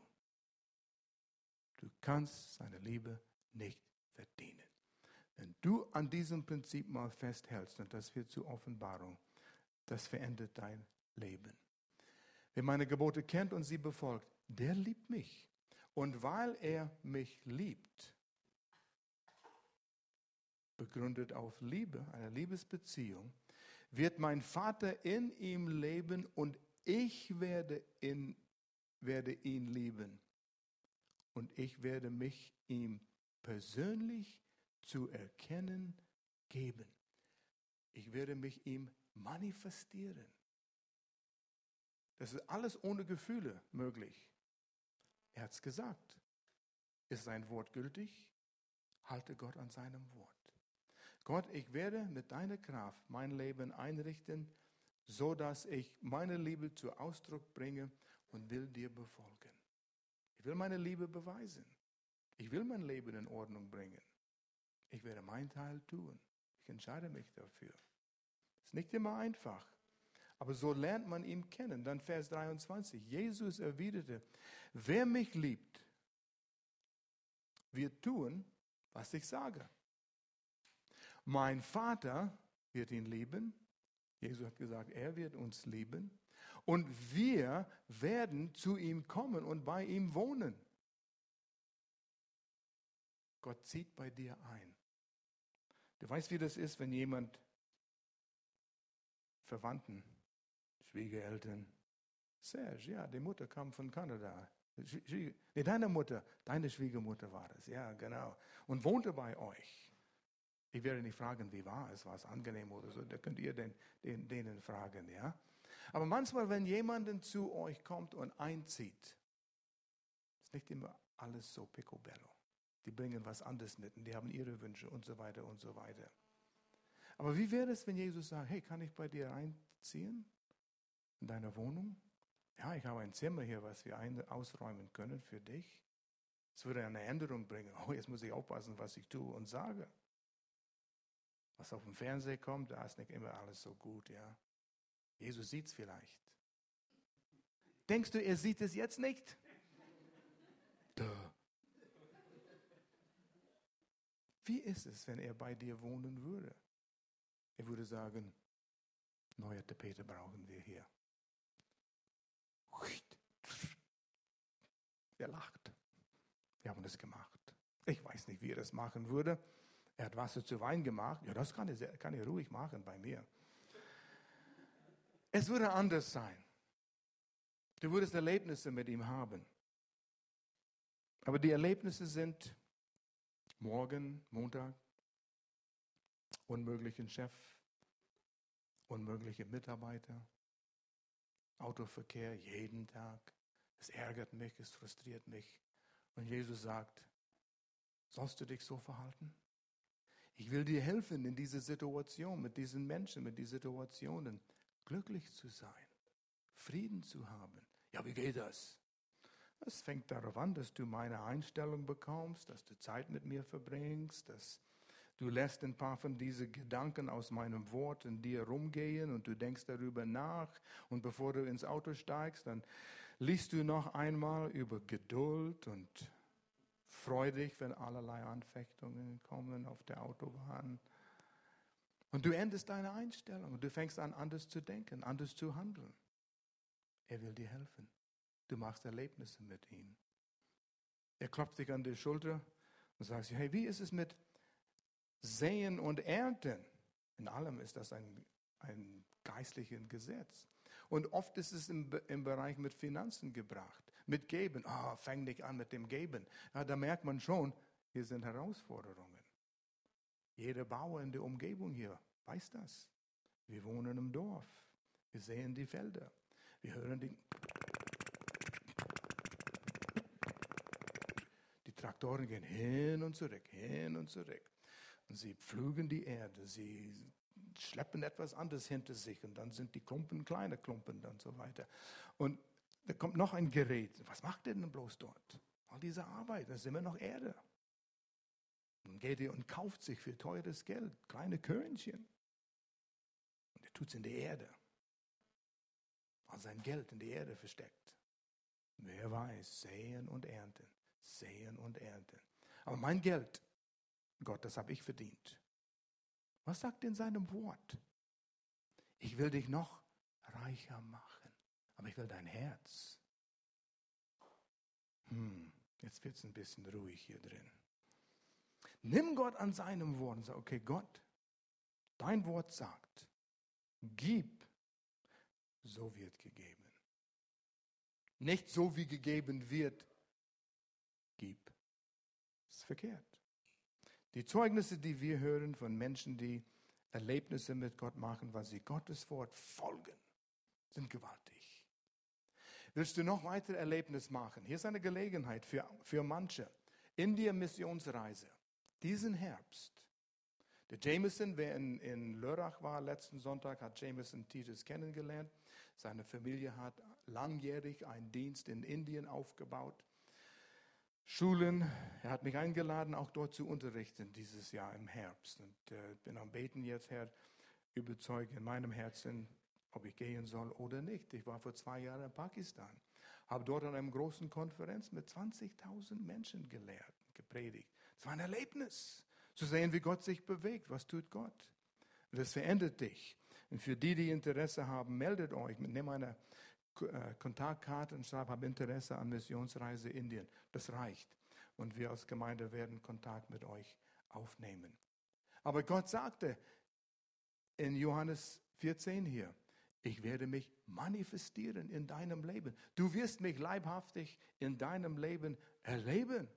Du kannst seine Liebe nicht verdienen. Wenn du an diesem Prinzip mal festhältst, und das wird zur Offenbarung, das verändert dein Leben. Wer meine Gebote kennt und sie befolgt, der liebt mich. Und weil er mich liebt, begründet auf Liebe, einer Liebesbeziehung, wird mein Vater in ihm leben und ich werde, in, werde ihn lieben. Und ich werde mich ihm persönlich zu erkennen geben. Ich werde mich ihm manifestieren. Das ist alles ohne Gefühle möglich. Er hat es gesagt. Ist sein Wort gültig? Halte Gott an seinem Wort. Gott, ich werde mit deiner Kraft mein Leben einrichten, so dass ich meine Liebe zu Ausdruck bringe und will dir befolgen. Ich will meine Liebe beweisen. Ich will mein Leben in Ordnung bringen. Ich werde meinen Teil tun. Ich entscheide mich dafür. Ist nicht immer einfach. Aber so lernt man ihn kennen. Dann Vers 23. Jesus erwiderte, wer mich liebt, wird tun, was ich sage. Mein Vater wird ihn lieben. Jesus hat gesagt, er wird uns lieben. Und wir werden zu ihm kommen und bei ihm wohnen. Gott zieht bei dir ein. Du weißt, wie das ist, wenn jemand Verwandten, Schwiegereltern, Serge, ja, die Mutter kam von Kanada. Nee, deine Mutter, deine Schwiegermutter war das, ja, genau. Und wohnte bei euch. Ich werde nicht fragen, wie war es, war es angenehm oder so, da könnt ihr den, den, denen fragen, ja. Aber manchmal, wenn jemand zu euch kommt und einzieht, ist nicht immer alles so picobello. Die bringen was anderes mit und die haben ihre Wünsche und so weiter und so weiter. Aber wie wäre es, wenn Jesus sagt, hey, kann ich bei dir einziehen? In deiner Wohnung? Ja, ich habe ein Zimmer hier, was wir ein ausräumen können für dich. Es würde eine Änderung bringen. Oh, jetzt muss ich aufpassen, was ich tue und sage. Was auf dem Fernseher kommt, da ist nicht immer alles so gut, ja. Jesus sieht es vielleicht. Denkst du, er sieht es jetzt nicht? Duh. Wie ist es, wenn er bei dir wohnen würde? Er würde sagen, neue Tapete brauchen wir hier. Er lacht. Wir haben das gemacht. Ich weiß nicht, wie er das machen würde. Er hat Wasser zu Wein gemacht. Ja, das kann er, kann er ruhig machen bei mir. Es würde anders sein. Du würdest Erlebnisse mit ihm haben. Aber die Erlebnisse sind morgen, Montag, unmöglichen Chef, unmögliche Mitarbeiter, Autoverkehr jeden Tag. Es ärgert mich, es frustriert mich. Und Jesus sagt, Sollst du dich so verhalten? Ich will dir helfen, in dieser Situation, mit diesen Menschen, mit diesen Situationen glücklich zu sein, Frieden zu haben. Ja, wie geht das? Es fängt darauf an, dass du meine Einstellung bekommst, dass du Zeit mit mir verbringst, dass du lässt ein paar von diesen Gedanken aus meinem Wort in dir rumgehen und du denkst darüber nach. Und bevor du ins Auto steigst, dann liest du noch einmal über Geduld und freu dich, wenn allerlei Anfechtungen kommen auf der Autobahn. Und du endest deine Einstellung und du fängst an, anders zu denken, anders zu handeln. Er will dir helfen. Du machst Erlebnisse mit ihm. Er klopft dich an die Schulter und sagt, hey, wie ist es mit Säen und Ernten? In allem ist das ein, ein geistliches Gesetz. Und oft ist es im, im Bereich mit Finanzen gebracht, mit Geben. Ah, oh, fang nicht an mit dem Geben. Ja, da merkt man schon, hier sind Herausforderungen. Jeder Bauer in der Umgebung hier weiß das. Wir wohnen im Dorf. Wir sehen die Felder. Wir hören die Traktoren gehen hin und zurück, hin und zurück. Und sie pflügen die Erde, sie schleppen etwas anderes hinter sich und dann sind die Klumpen kleine Klumpen und so weiter. Und da kommt noch ein Gerät. Was macht ihr denn bloß dort? All diese Arbeit, das ist immer noch Erde. Dann geht ihr und kauft sich für teures Geld kleine Körnchen. Und er tut es in die Erde. All sein Geld in die Erde versteckt. Wer weiß, säen und ernten säen und ernten. Aber mein Geld, Gott, das habe ich verdient. Was sagt in seinem Wort? Ich will dich noch reicher machen, aber ich will dein Herz. Hm, jetzt wird es ein bisschen ruhig hier drin. Nimm Gott an seinem Wort und sag, okay, Gott, dein Wort sagt, gib, so wird gegeben. Nicht so wie gegeben wird, gib. Das ist verkehrt. Die Zeugnisse, die wir hören von Menschen, die Erlebnisse mit Gott machen, weil sie Gottes Wort folgen, sind gewaltig. Willst du noch weitere Erlebnisse machen? Hier ist eine Gelegenheit für, für manche. Indien-Missionsreise. Diesen Herbst. Der Jameson, wer in, in Lörrach war letzten Sonntag, hat Jameson Titus kennengelernt. Seine Familie hat langjährig einen Dienst in Indien aufgebaut. Schulen. Er hat mich eingeladen, auch dort zu unterrichten dieses Jahr im Herbst. Und äh, bin am Beten jetzt, Herr, überzeugt in meinem Herzen, ob ich gehen soll oder nicht. Ich war vor zwei Jahren in Pakistan, habe dort an einer großen Konferenz mit 20.000 Menschen gelehrt, gepredigt. Es war ein Erlebnis, zu sehen, wie Gott sich bewegt. Was tut Gott? Das verändert dich. Und für die, die Interesse haben, meldet euch. Nimm eine äh, Kontaktkarte und schreibe, habe Interesse an Missionsreise Indien. Das reicht. Und wir als Gemeinde werden Kontakt mit euch aufnehmen. Aber Gott sagte in Johannes 14 hier, ich werde mich manifestieren in deinem Leben. Du wirst mich leibhaftig in deinem Leben erleben.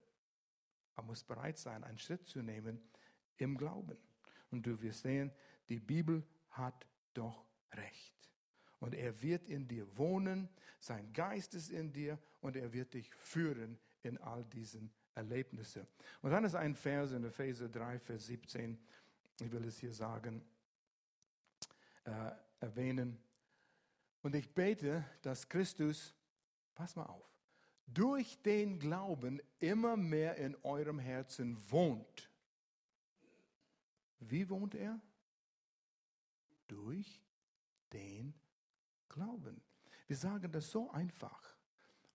Man muss bereit sein, einen Schritt zu nehmen im Glauben. Und du wirst sehen, die Bibel hat doch recht. Und er wird in dir wohnen, sein Geist ist in dir und er wird dich führen in all diesen Erlebnissen. Und dann ist ein Vers in Epheser 3, Vers 17, ich will es hier sagen, äh, erwähnen. Und ich bete, dass Christus, pass mal auf, durch den Glauben immer mehr in eurem Herzen wohnt. Wie wohnt er? Durch den Glauben. Wir sagen das so einfach.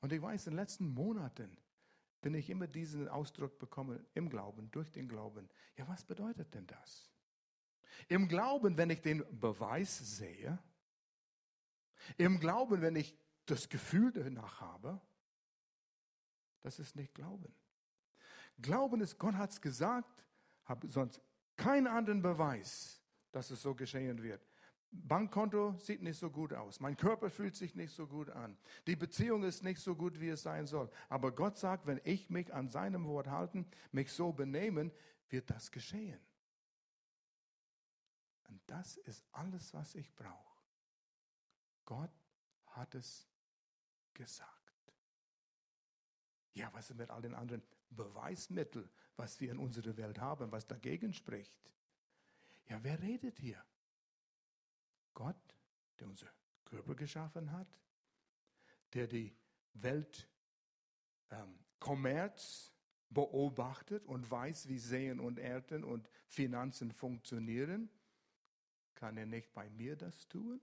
Und ich weiß, in den letzten Monaten bin ich immer diesen Ausdruck bekommen, im Glauben, durch den Glauben. Ja, was bedeutet denn das? Im Glauben, wenn ich den Beweis sehe, im Glauben, wenn ich das Gefühl danach habe, das ist nicht Glauben. Glauben ist, Gott hat es gesagt, habe sonst keinen anderen Beweis, dass es so geschehen wird. Bankkonto sieht nicht so gut aus. Mein Körper fühlt sich nicht so gut an. Die Beziehung ist nicht so gut, wie es sein soll. Aber Gott sagt, wenn ich mich an seinem Wort halten, mich so benehmen, wird das geschehen. Und das ist alles, was ich brauche. Gott hat es gesagt. Ja, was ist mit all den anderen Beweismittel, was wir in unserer Welt haben, was dagegen spricht. Ja, wer redet hier? Gott, der unser Körper geschaffen hat, der die Welt ähm, Kommerz beobachtet und weiß, wie Sehen und Ernten und Finanzen funktionieren, kann er nicht bei mir das tun?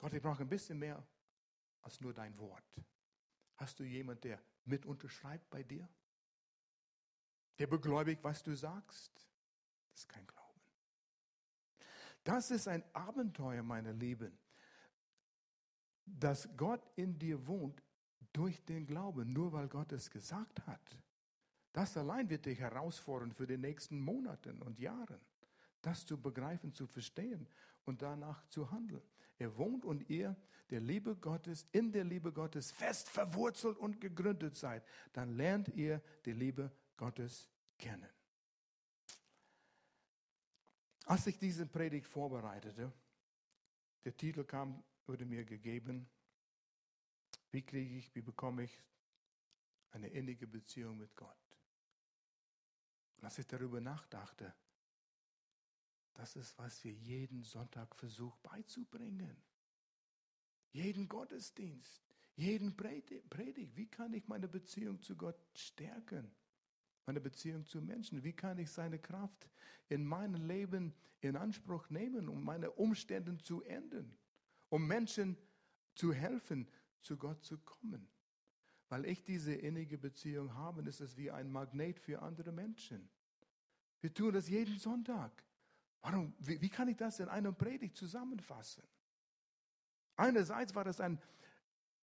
Gott, ich brauche ein bisschen mehr als nur dein Wort. Hast du jemanden, der mit unterschreibt bei dir? Der begläubigt, was du sagst? Das ist kein Glauben. Das ist ein Abenteuer, meine Lieben, dass Gott in dir wohnt durch den Glauben, nur weil Gott es gesagt hat. Das allein wird dich herausfordern für die nächsten Monate und Jahre, das zu begreifen, zu verstehen und danach zu handeln. Er wohnt und ihr der Liebe Gottes, in der Liebe Gottes fest verwurzelt und gegründet seid, dann lernt ihr die Liebe Gottes kennen. Als ich diese Predigt vorbereitete, der Titel kam, wurde mir gegeben, wie kriege ich, wie bekomme ich eine innige Beziehung mit Gott? Und als ich darüber nachdachte, das ist, was wir jeden Sonntag versuchen beizubringen. Jeden Gottesdienst, jeden Predigt. Wie kann ich meine Beziehung zu Gott stärken? Meine Beziehung zu Menschen. Wie kann ich seine Kraft in meinem Leben in Anspruch nehmen, um meine Umstände zu ändern? Um Menschen zu helfen, zu Gott zu kommen. Weil ich diese innige Beziehung habe, ist es wie ein Magnet für andere Menschen. Wir tun das jeden Sonntag. Warum, wie, wie kann ich das in einer Predigt zusammenfassen? Einerseits war das ein,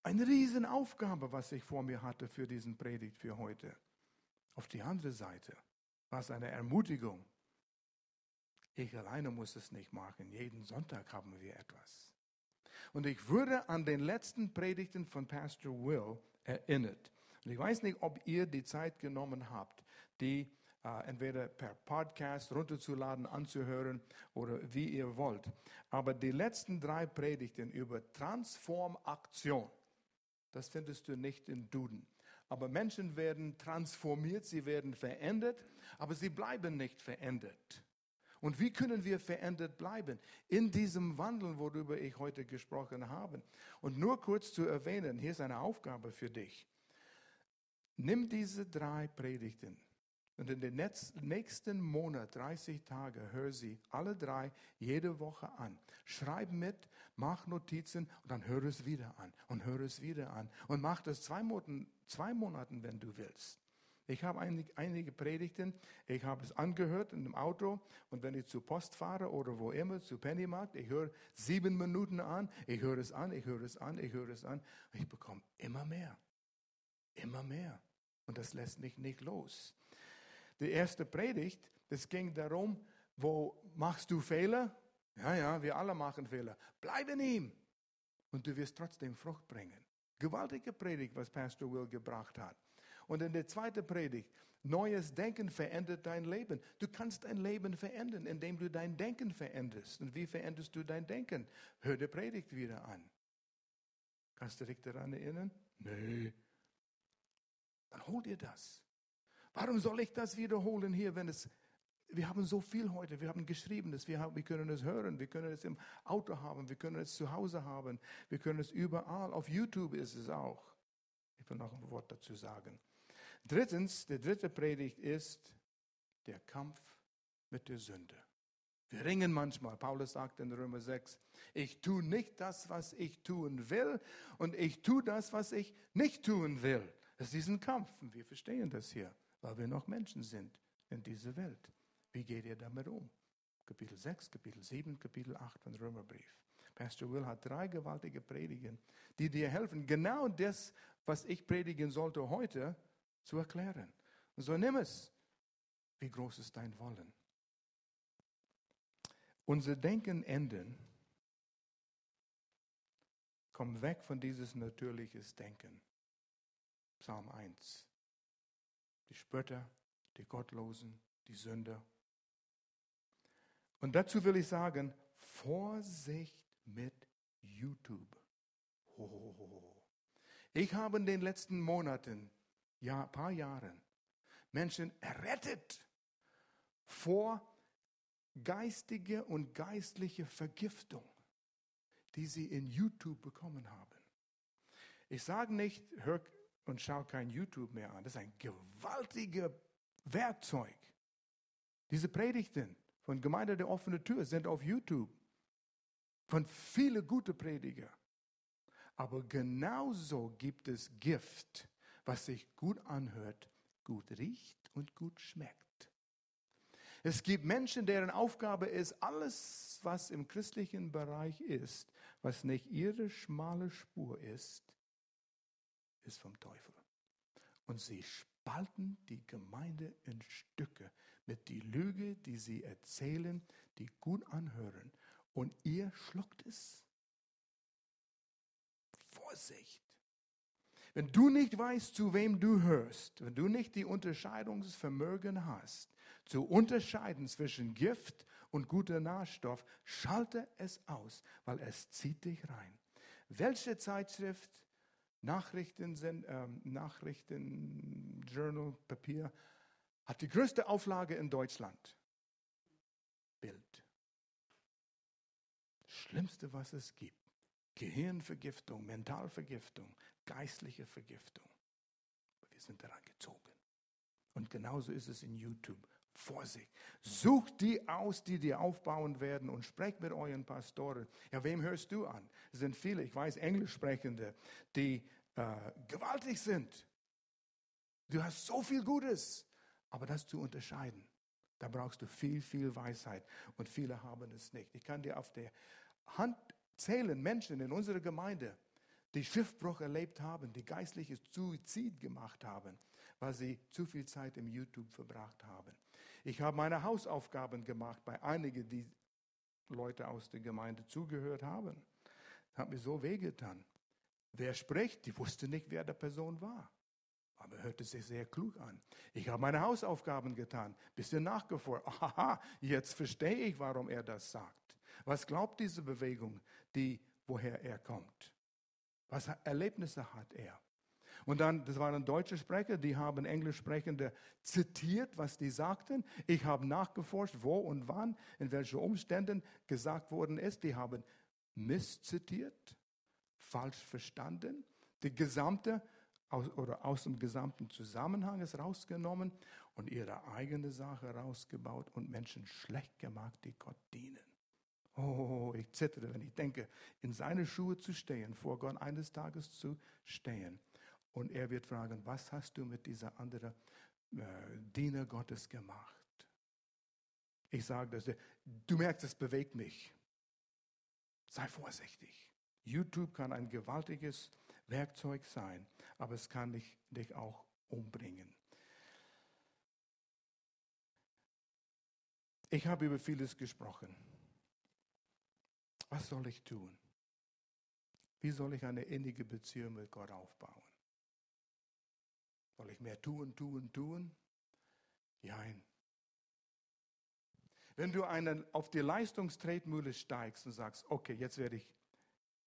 eine Riesenaufgabe, was ich vor mir hatte für diesen Predigt für heute. Auf die andere Seite war es eine Ermutigung. Ich alleine muss es nicht machen. Jeden Sonntag haben wir etwas. Und ich würde an den letzten Predigten von Pastor Will erinnert. Und ich weiß nicht, ob ihr die Zeit genommen habt, die entweder per Podcast runterzuladen, anzuhören oder wie ihr wollt. Aber die letzten drei Predigten über Transformation, das findest du nicht in Duden. Aber Menschen werden transformiert, sie werden verändert, aber sie bleiben nicht verändert. Und wie können wir verändert bleiben? In diesem Wandel, worüber ich heute gesprochen habe. Und nur kurz zu erwähnen, hier ist eine Aufgabe für dich. Nimm diese drei Predigten und in den nächsten Monat, 30 Tage, hör sie alle drei jede Woche an. Schreib mit, mach Notizen und dann hör es wieder an und hör es wieder an. Und mach das zwei Monaten, zwei Monaten wenn du willst. Ich habe einige, einige Predigten, ich habe es angehört in dem Auto und wenn ich zur Post fahre oder wo immer, zu Pennymarkt, ich höre sieben Minuten an, ich höre es an, ich höre es an, ich höre es an. Ich bekomme immer mehr, immer mehr. Und das lässt mich nicht los. Die erste Predigt, das ging darum, wo machst du Fehler? Ja, ja, wir alle machen Fehler. Bleib in ihm und du wirst trotzdem Frucht bringen. Gewaltige Predigt, was Pastor Will gebracht hat. Und in der zweiten Predigt, neues Denken verändert dein Leben. Du kannst dein Leben verändern, indem du dein Denken veränderst. Und wie veränderst du dein Denken? Hör die Predigt wieder an. Kannst du dich daran erinnern? Nee. Dann hol dir das. Warum soll ich das wiederholen hier, wenn es wir haben so viel heute, wir haben geschrieben, dass wir, haben, wir können es hören, wir können es im Auto haben, wir können es zu Hause haben, wir können es überall, auf YouTube ist es auch. Ich will noch ein Wort dazu sagen. Drittens, der dritte Predigt ist der Kampf mit der Sünde. Wir ringen manchmal. Paulus sagt in Römer 6, ich tue nicht das, was ich tun will und ich tue das, was ich nicht tun will. Das ist diesen Kampf. Und wir verstehen das hier, weil wir noch Menschen sind in dieser Welt. Wie geht ihr damit um? Kapitel 6, Kapitel 7, Kapitel 8 von Römerbrief. Pastor Will hat drei gewaltige Predigen, die dir helfen, genau das, was ich predigen sollte heute, zu erklären. So nimm es. Wie groß ist dein Wollen? Unser Denken enden. Komm weg von dieses natürliches Denken. Psalm 1. Die Spötter, die Gottlosen, die Sünder. Und dazu will ich sagen, Vorsicht mit YouTube. Oh. Ich habe in den letzten Monaten, ja, paar Jahren, Menschen errettet vor geistige und geistliche Vergiftung, die sie in YouTube bekommen haben. Ich sage nicht, hör und schau kein YouTube mehr an. Das ist ein gewaltiges Werkzeug. Diese Predigten von Gemeinde der offenen Tür sind auf YouTube. Von vielen guten Prediger. Aber genauso gibt es Gift, was sich gut anhört, gut riecht und gut schmeckt. Es gibt Menschen, deren Aufgabe ist, alles, was im christlichen Bereich ist, was nicht ihre schmale Spur ist, ist vom Teufel. Und sie spalten die Gemeinde in Stücke mit die Lüge, die sie erzählen, die gut anhören. Und ihr schluckt es. Vorsicht. Wenn du nicht weißt, zu wem du hörst, wenn du nicht die Unterscheidungsvermögen hast, zu unterscheiden zwischen Gift und guter Nährstoff, schalte es aus, weil es zieht dich rein. Welche Zeitschrift Nachrichten, äh, Nachrichten, Journal, Papier, hat die größte Auflage in Deutschland. Bild. Das Schlimmste, was es gibt. Gehirnvergiftung, Mentalvergiftung, geistliche Vergiftung. Wir sind daran gezogen. Und genauso ist es in YouTube. Vorsicht. Sucht die aus, die dir aufbauen werden und sprecht mit euren Pastoren. Ja, wem hörst du an? Es sind viele, ich weiß, Englischsprechende, die äh, gewaltig sind. Du hast so viel Gutes, aber das zu unterscheiden, da brauchst du viel, viel Weisheit und viele haben es nicht. Ich kann dir auf der Hand zählen Menschen in unserer Gemeinde, die Schiffbruch erlebt haben, die geistliches Suizid gemacht haben, weil sie zu viel Zeit im YouTube verbracht haben. Ich habe meine Hausaufgaben gemacht bei einigen, die Leute aus der Gemeinde zugehört haben. Das hat mir so wehgetan. Wer spricht, die wusste nicht, wer der Person war. Aber hörte sich sehr klug an. Ich habe meine Hausaufgaben getan, bisschen nachgeforscht. Aha, jetzt verstehe ich, warum er das sagt. Was glaubt diese Bewegung, die, woher er kommt? Was Erlebnisse hat er? Und dann, das waren deutsche Sprecher, die haben Englischsprechende zitiert, was die sagten. Ich habe nachgeforscht, wo und wann, in welchen Umständen gesagt worden ist. Die haben misszitiert, falsch verstanden. Die gesamte aus, oder aus dem gesamten Zusammenhang ist rausgenommen und ihre eigene Sache rausgebaut und Menschen schlecht gemacht, die Gott dienen. Oh, ich zittere, wenn ich denke, in seine Schuhe zu stehen, vor Gott eines Tages zu stehen. Und er wird fragen, was hast du mit dieser anderen äh, Diener Gottes gemacht? Ich sage das, du merkst, es bewegt mich. Sei vorsichtig. YouTube kann ein gewaltiges Werkzeug sein, aber es kann dich, dich auch umbringen. Ich habe über vieles gesprochen. Was soll ich tun? Wie soll ich eine innige Beziehung mit Gott aufbauen? Soll ich mehr tun, tun, tun? Nein. Wenn du einen auf die Leistungstretmühle steigst und sagst, okay, jetzt werde ich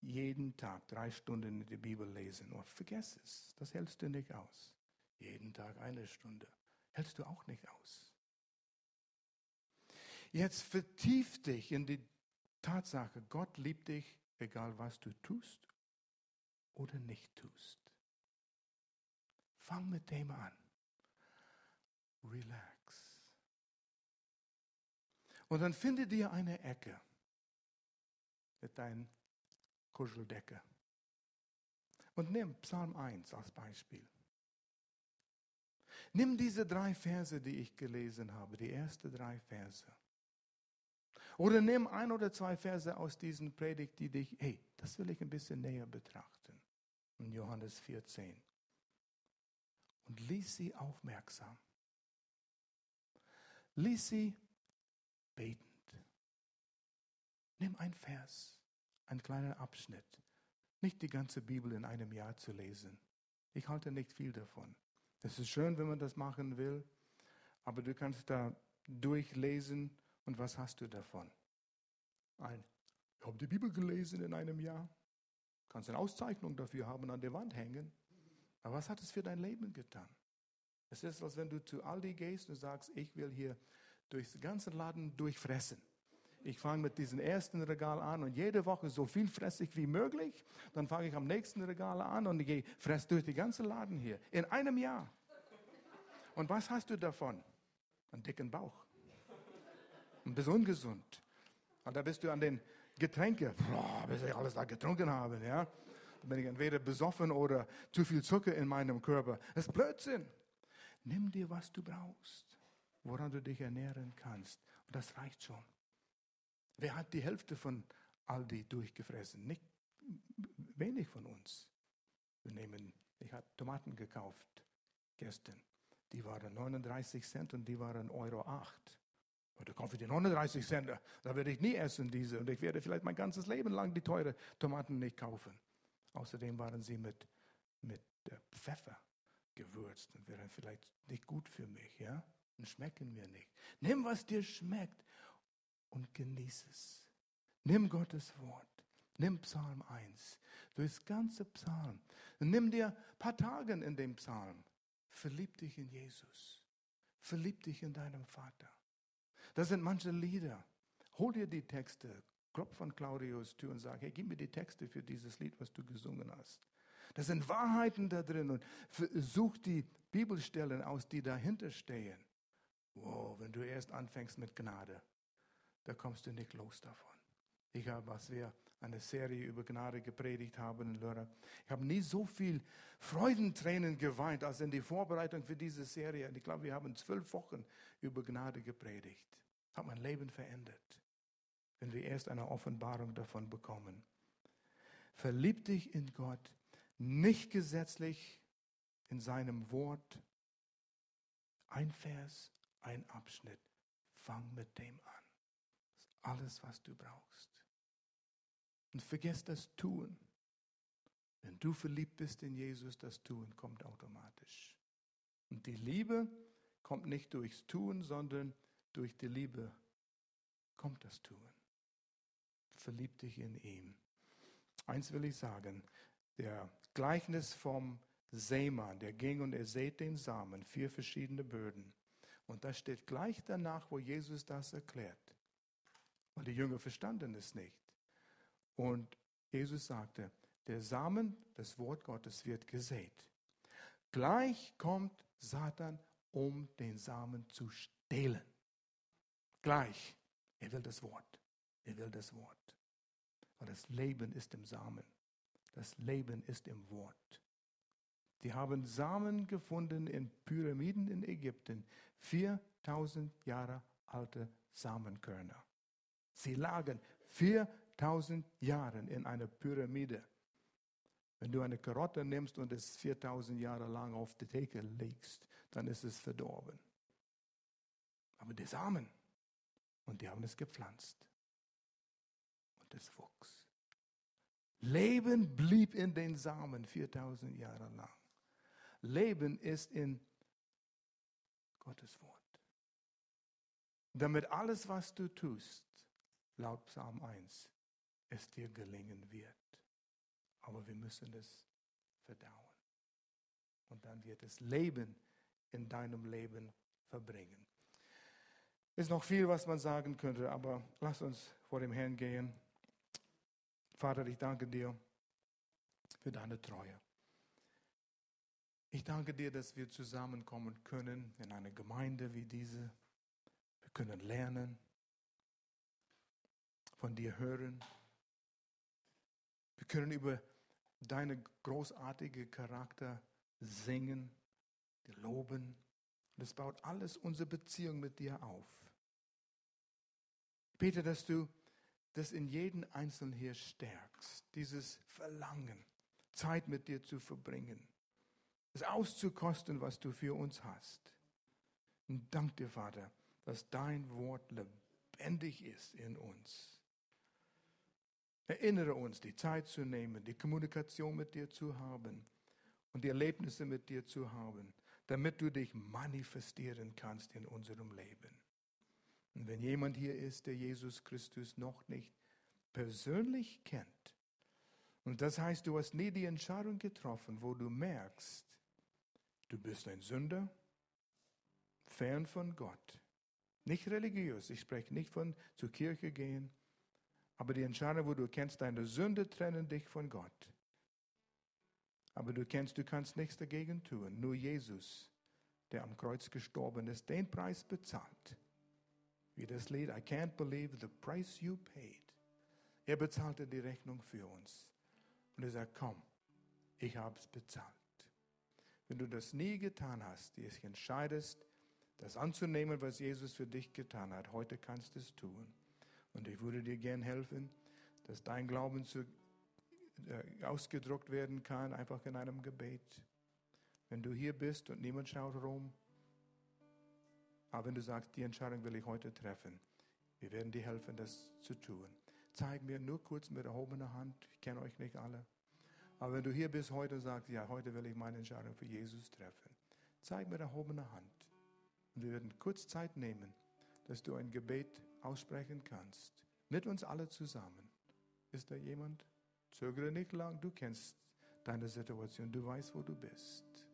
jeden Tag drei Stunden in die Bibel lesen, und vergess es, das hältst du nicht aus. Jeden Tag eine Stunde hältst du auch nicht aus. Jetzt vertief dich in die Tatsache, Gott liebt dich, egal was du tust oder nicht tust. Fang mit dem an. Relax. Und dann finde dir eine Ecke mit deinen Kuscheldecke. Und nimm Psalm 1 als Beispiel. Nimm diese drei Verse, die ich gelesen habe, die ersten drei Verse. Oder nimm ein oder zwei Verse aus diesen Predigt, die dich, hey, das will ich ein bisschen näher betrachten. In Johannes 14 und lies sie aufmerksam. Lies sie betend. Nimm ein Vers, einen kleinen Abschnitt. Nicht die ganze Bibel in einem Jahr zu lesen. Ich halte nicht viel davon. Es ist schön, wenn man das machen will, aber du kannst da durchlesen und was hast du davon? Ein, ich habe die Bibel gelesen in einem Jahr. Kannst eine Auszeichnung dafür haben, an der Wand hängen. Aber was hat es für dein Leben getan? Es ist, als wenn du zu Aldi gehst und sagst, ich will hier durchs ganze Laden durchfressen. Ich fange mit diesem ersten Regal an und jede Woche so viel fresse ich wie möglich. Dann fange ich am nächsten Regal an und ich fresse durch die ganze Laden hier. In einem Jahr. Und was hast du davon? Einen dicken Bauch. Und bist ungesund. Und da bist du an den Getränke, boah, bis ich alles da getrunken habe, ja. Bin ich entweder besoffen oder zu viel Zucker in meinem Körper. Das ist Blödsinn. Nimm dir, was du brauchst, woran du dich ernähren kannst. Und das reicht schon. Wer hat die Hälfte von Aldi durchgefressen? Nicht wenig von uns. Wir nehmen, ich habe Tomaten gekauft gestern. Die waren 39 Cent und die waren Euro 8. Und da kaufe ich die 39 Cent, da werde ich nie essen diese. Und ich werde vielleicht mein ganzes Leben lang die teure Tomaten nicht kaufen. Außerdem waren sie mit, mit Pfeffer gewürzt und wären vielleicht nicht gut für mich, ja? Und schmecken mir nicht. Nimm, was dir schmeckt und genieß es. Nimm Gottes Wort. Nimm Psalm 1. Durchs ganze Psalm. nimm dir ein paar Tage in dem Psalm. Verlieb dich in Jesus. Verlieb dich in deinem Vater. Das sind manche Lieder. Hol dir die Texte. Klopf an Claudius Tür und sag, hey, gib mir die Texte für dieses Lied, was du gesungen hast. Da sind Wahrheiten da drin und such die Bibelstellen aus, die dahinter stehen. Wow, wenn du erst anfängst mit Gnade, da kommst du nicht los davon. Ich habe, was wir eine Serie über Gnade gepredigt haben in Lörrach, ich habe nie so viel Freudentränen geweint als in die Vorbereitung für diese Serie. Ich glaube, wir haben zwölf Wochen über Gnade gepredigt. Hat mein Leben verändert, wenn wir erst eine Offenbarung davon bekommen. Verlieb dich in Gott, nicht gesetzlich in seinem Wort. Ein Vers, ein Abschnitt. Fang mit dem an alles, was du brauchst. Und vergiss das Tun. Wenn du verliebt bist in Jesus, das Tun kommt automatisch. Und die Liebe kommt nicht durchs Tun, sondern durch die Liebe kommt das Tun. Verlieb dich in ihm. Eins will ich sagen, der Gleichnis vom Seemann, der ging und er sät den Samen, vier verschiedene Böden. Und das steht gleich danach, wo Jesus das erklärt. Weil die Jünger verstanden es nicht. Und Jesus sagte, der Samen, das Wort Gottes wird gesät. Gleich kommt Satan, um den Samen zu stehlen. Gleich. Er will das Wort. Er will das Wort. Weil das Leben ist im Samen. Das Leben ist im Wort. Die haben Samen gefunden in Pyramiden in Ägypten. 4000 Jahre alte Samenkörner. Sie lagen 4000 Jahre in einer Pyramide. Wenn du eine Karotte nimmst und es 4000 Jahre lang auf die Theke legst, dann ist es verdorben. Aber die Samen, und die haben es gepflanzt. Es wuchs. Leben blieb in den Samen 4000 Jahre lang. Leben ist in Gottes Wort. Damit alles, was du tust, laut Psalm 1, es dir gelingen wird. Aber wir müssen es verdauen. Und dann wird es Leben in deinem Leben verbringen. Ist noch viel, was man sagen könnte, aber lass uns vor dem Herrn gehen. Vater, ich danke dir für deine Treue. Ich danke dir, dass wir zusammenkommen können in einer Gemeinde wie diese. Wir können lernen, von dir hören. Wir können über deine großartige Charakter singen, loben. Und es baut alles unsere Beziehung mit dir auf. Ich bete, dass du das in jeden Einzelnen hier stärkst, dieses Verlangen, Zeit mit dir zu verbringen, es auszukosten, was du für uns hast. Und dank dir, Vater, dass dein Wort lebendig ist in uns. Erinnere uns, die Zeit zu nehmen, die Kommunikation mit dir zu haben und die Erlebnisse mit dir zu haben, damit du dich manifestieren kannst in unserem Leben. Und wenn jemand hier ist, der Jesus Christus noch nicht persönlich kennt Und das heißt, du hast nie die Entscheidung getroffen, wo du merkst, du bist ein Sünder, fern von Gott. Nicht religiös, ich spreche nicht von zur Kirche gehen, aber die Entscheidung, wo du kennst, deine Sünde trennen dich von Gott. Aber du kennst, du kannst nichts dagegen tun. Nur Jesus, der am Kreuz gestorben ist, den Preis bezahlt. Wie das Lied, I can't believe the price you paid. Er bezahlte die Rechnung für uns. Und er sagt, komm, ich habe es bezahlt. Wenn du das nie getan hast, dich entscheidest, das anzunehmen, was Jesus für dich getan hat, heute kannst du es tun. Und ich würde dir gern helfen, dass dein Glauben zu, äh, ausgedruckt werden kann, einfach in einem Gebet. Wenn du hier bist und niemand schaut rum, aber wenn du sagst, die Entscheidung will ich heute treffen, wir werden dir helfen, das zu tun. Zeig mir nur kurz mit erhobener Hand, ich kenne euch nicht alle. Aber wenn du hier bist heute und sagst, ja, heute will ich meine Entscheidung für Jesus treffen, zeig mir erhobener Hand. Und wir werden kurz Zeit nehmen, dass du ein Gebet aussprechen kannst. Mit uns alle zusammen. Ist da jemand? Zögere nicht lang, du kennst deine Situation, du weißt, wo du bist.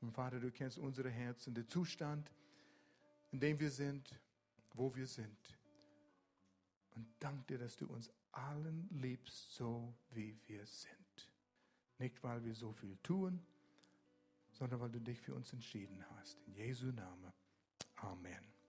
Und Vater, du kennst unsere Herzen, den Zustand, in dem wir sind, wo wir sind. Und dank dir, dass du uns allen liebst, so wie wir sind. Nicht, weil wir so viel tun, sondern weil du dich für uns entschieden hast. In Jesu Namen. Amen.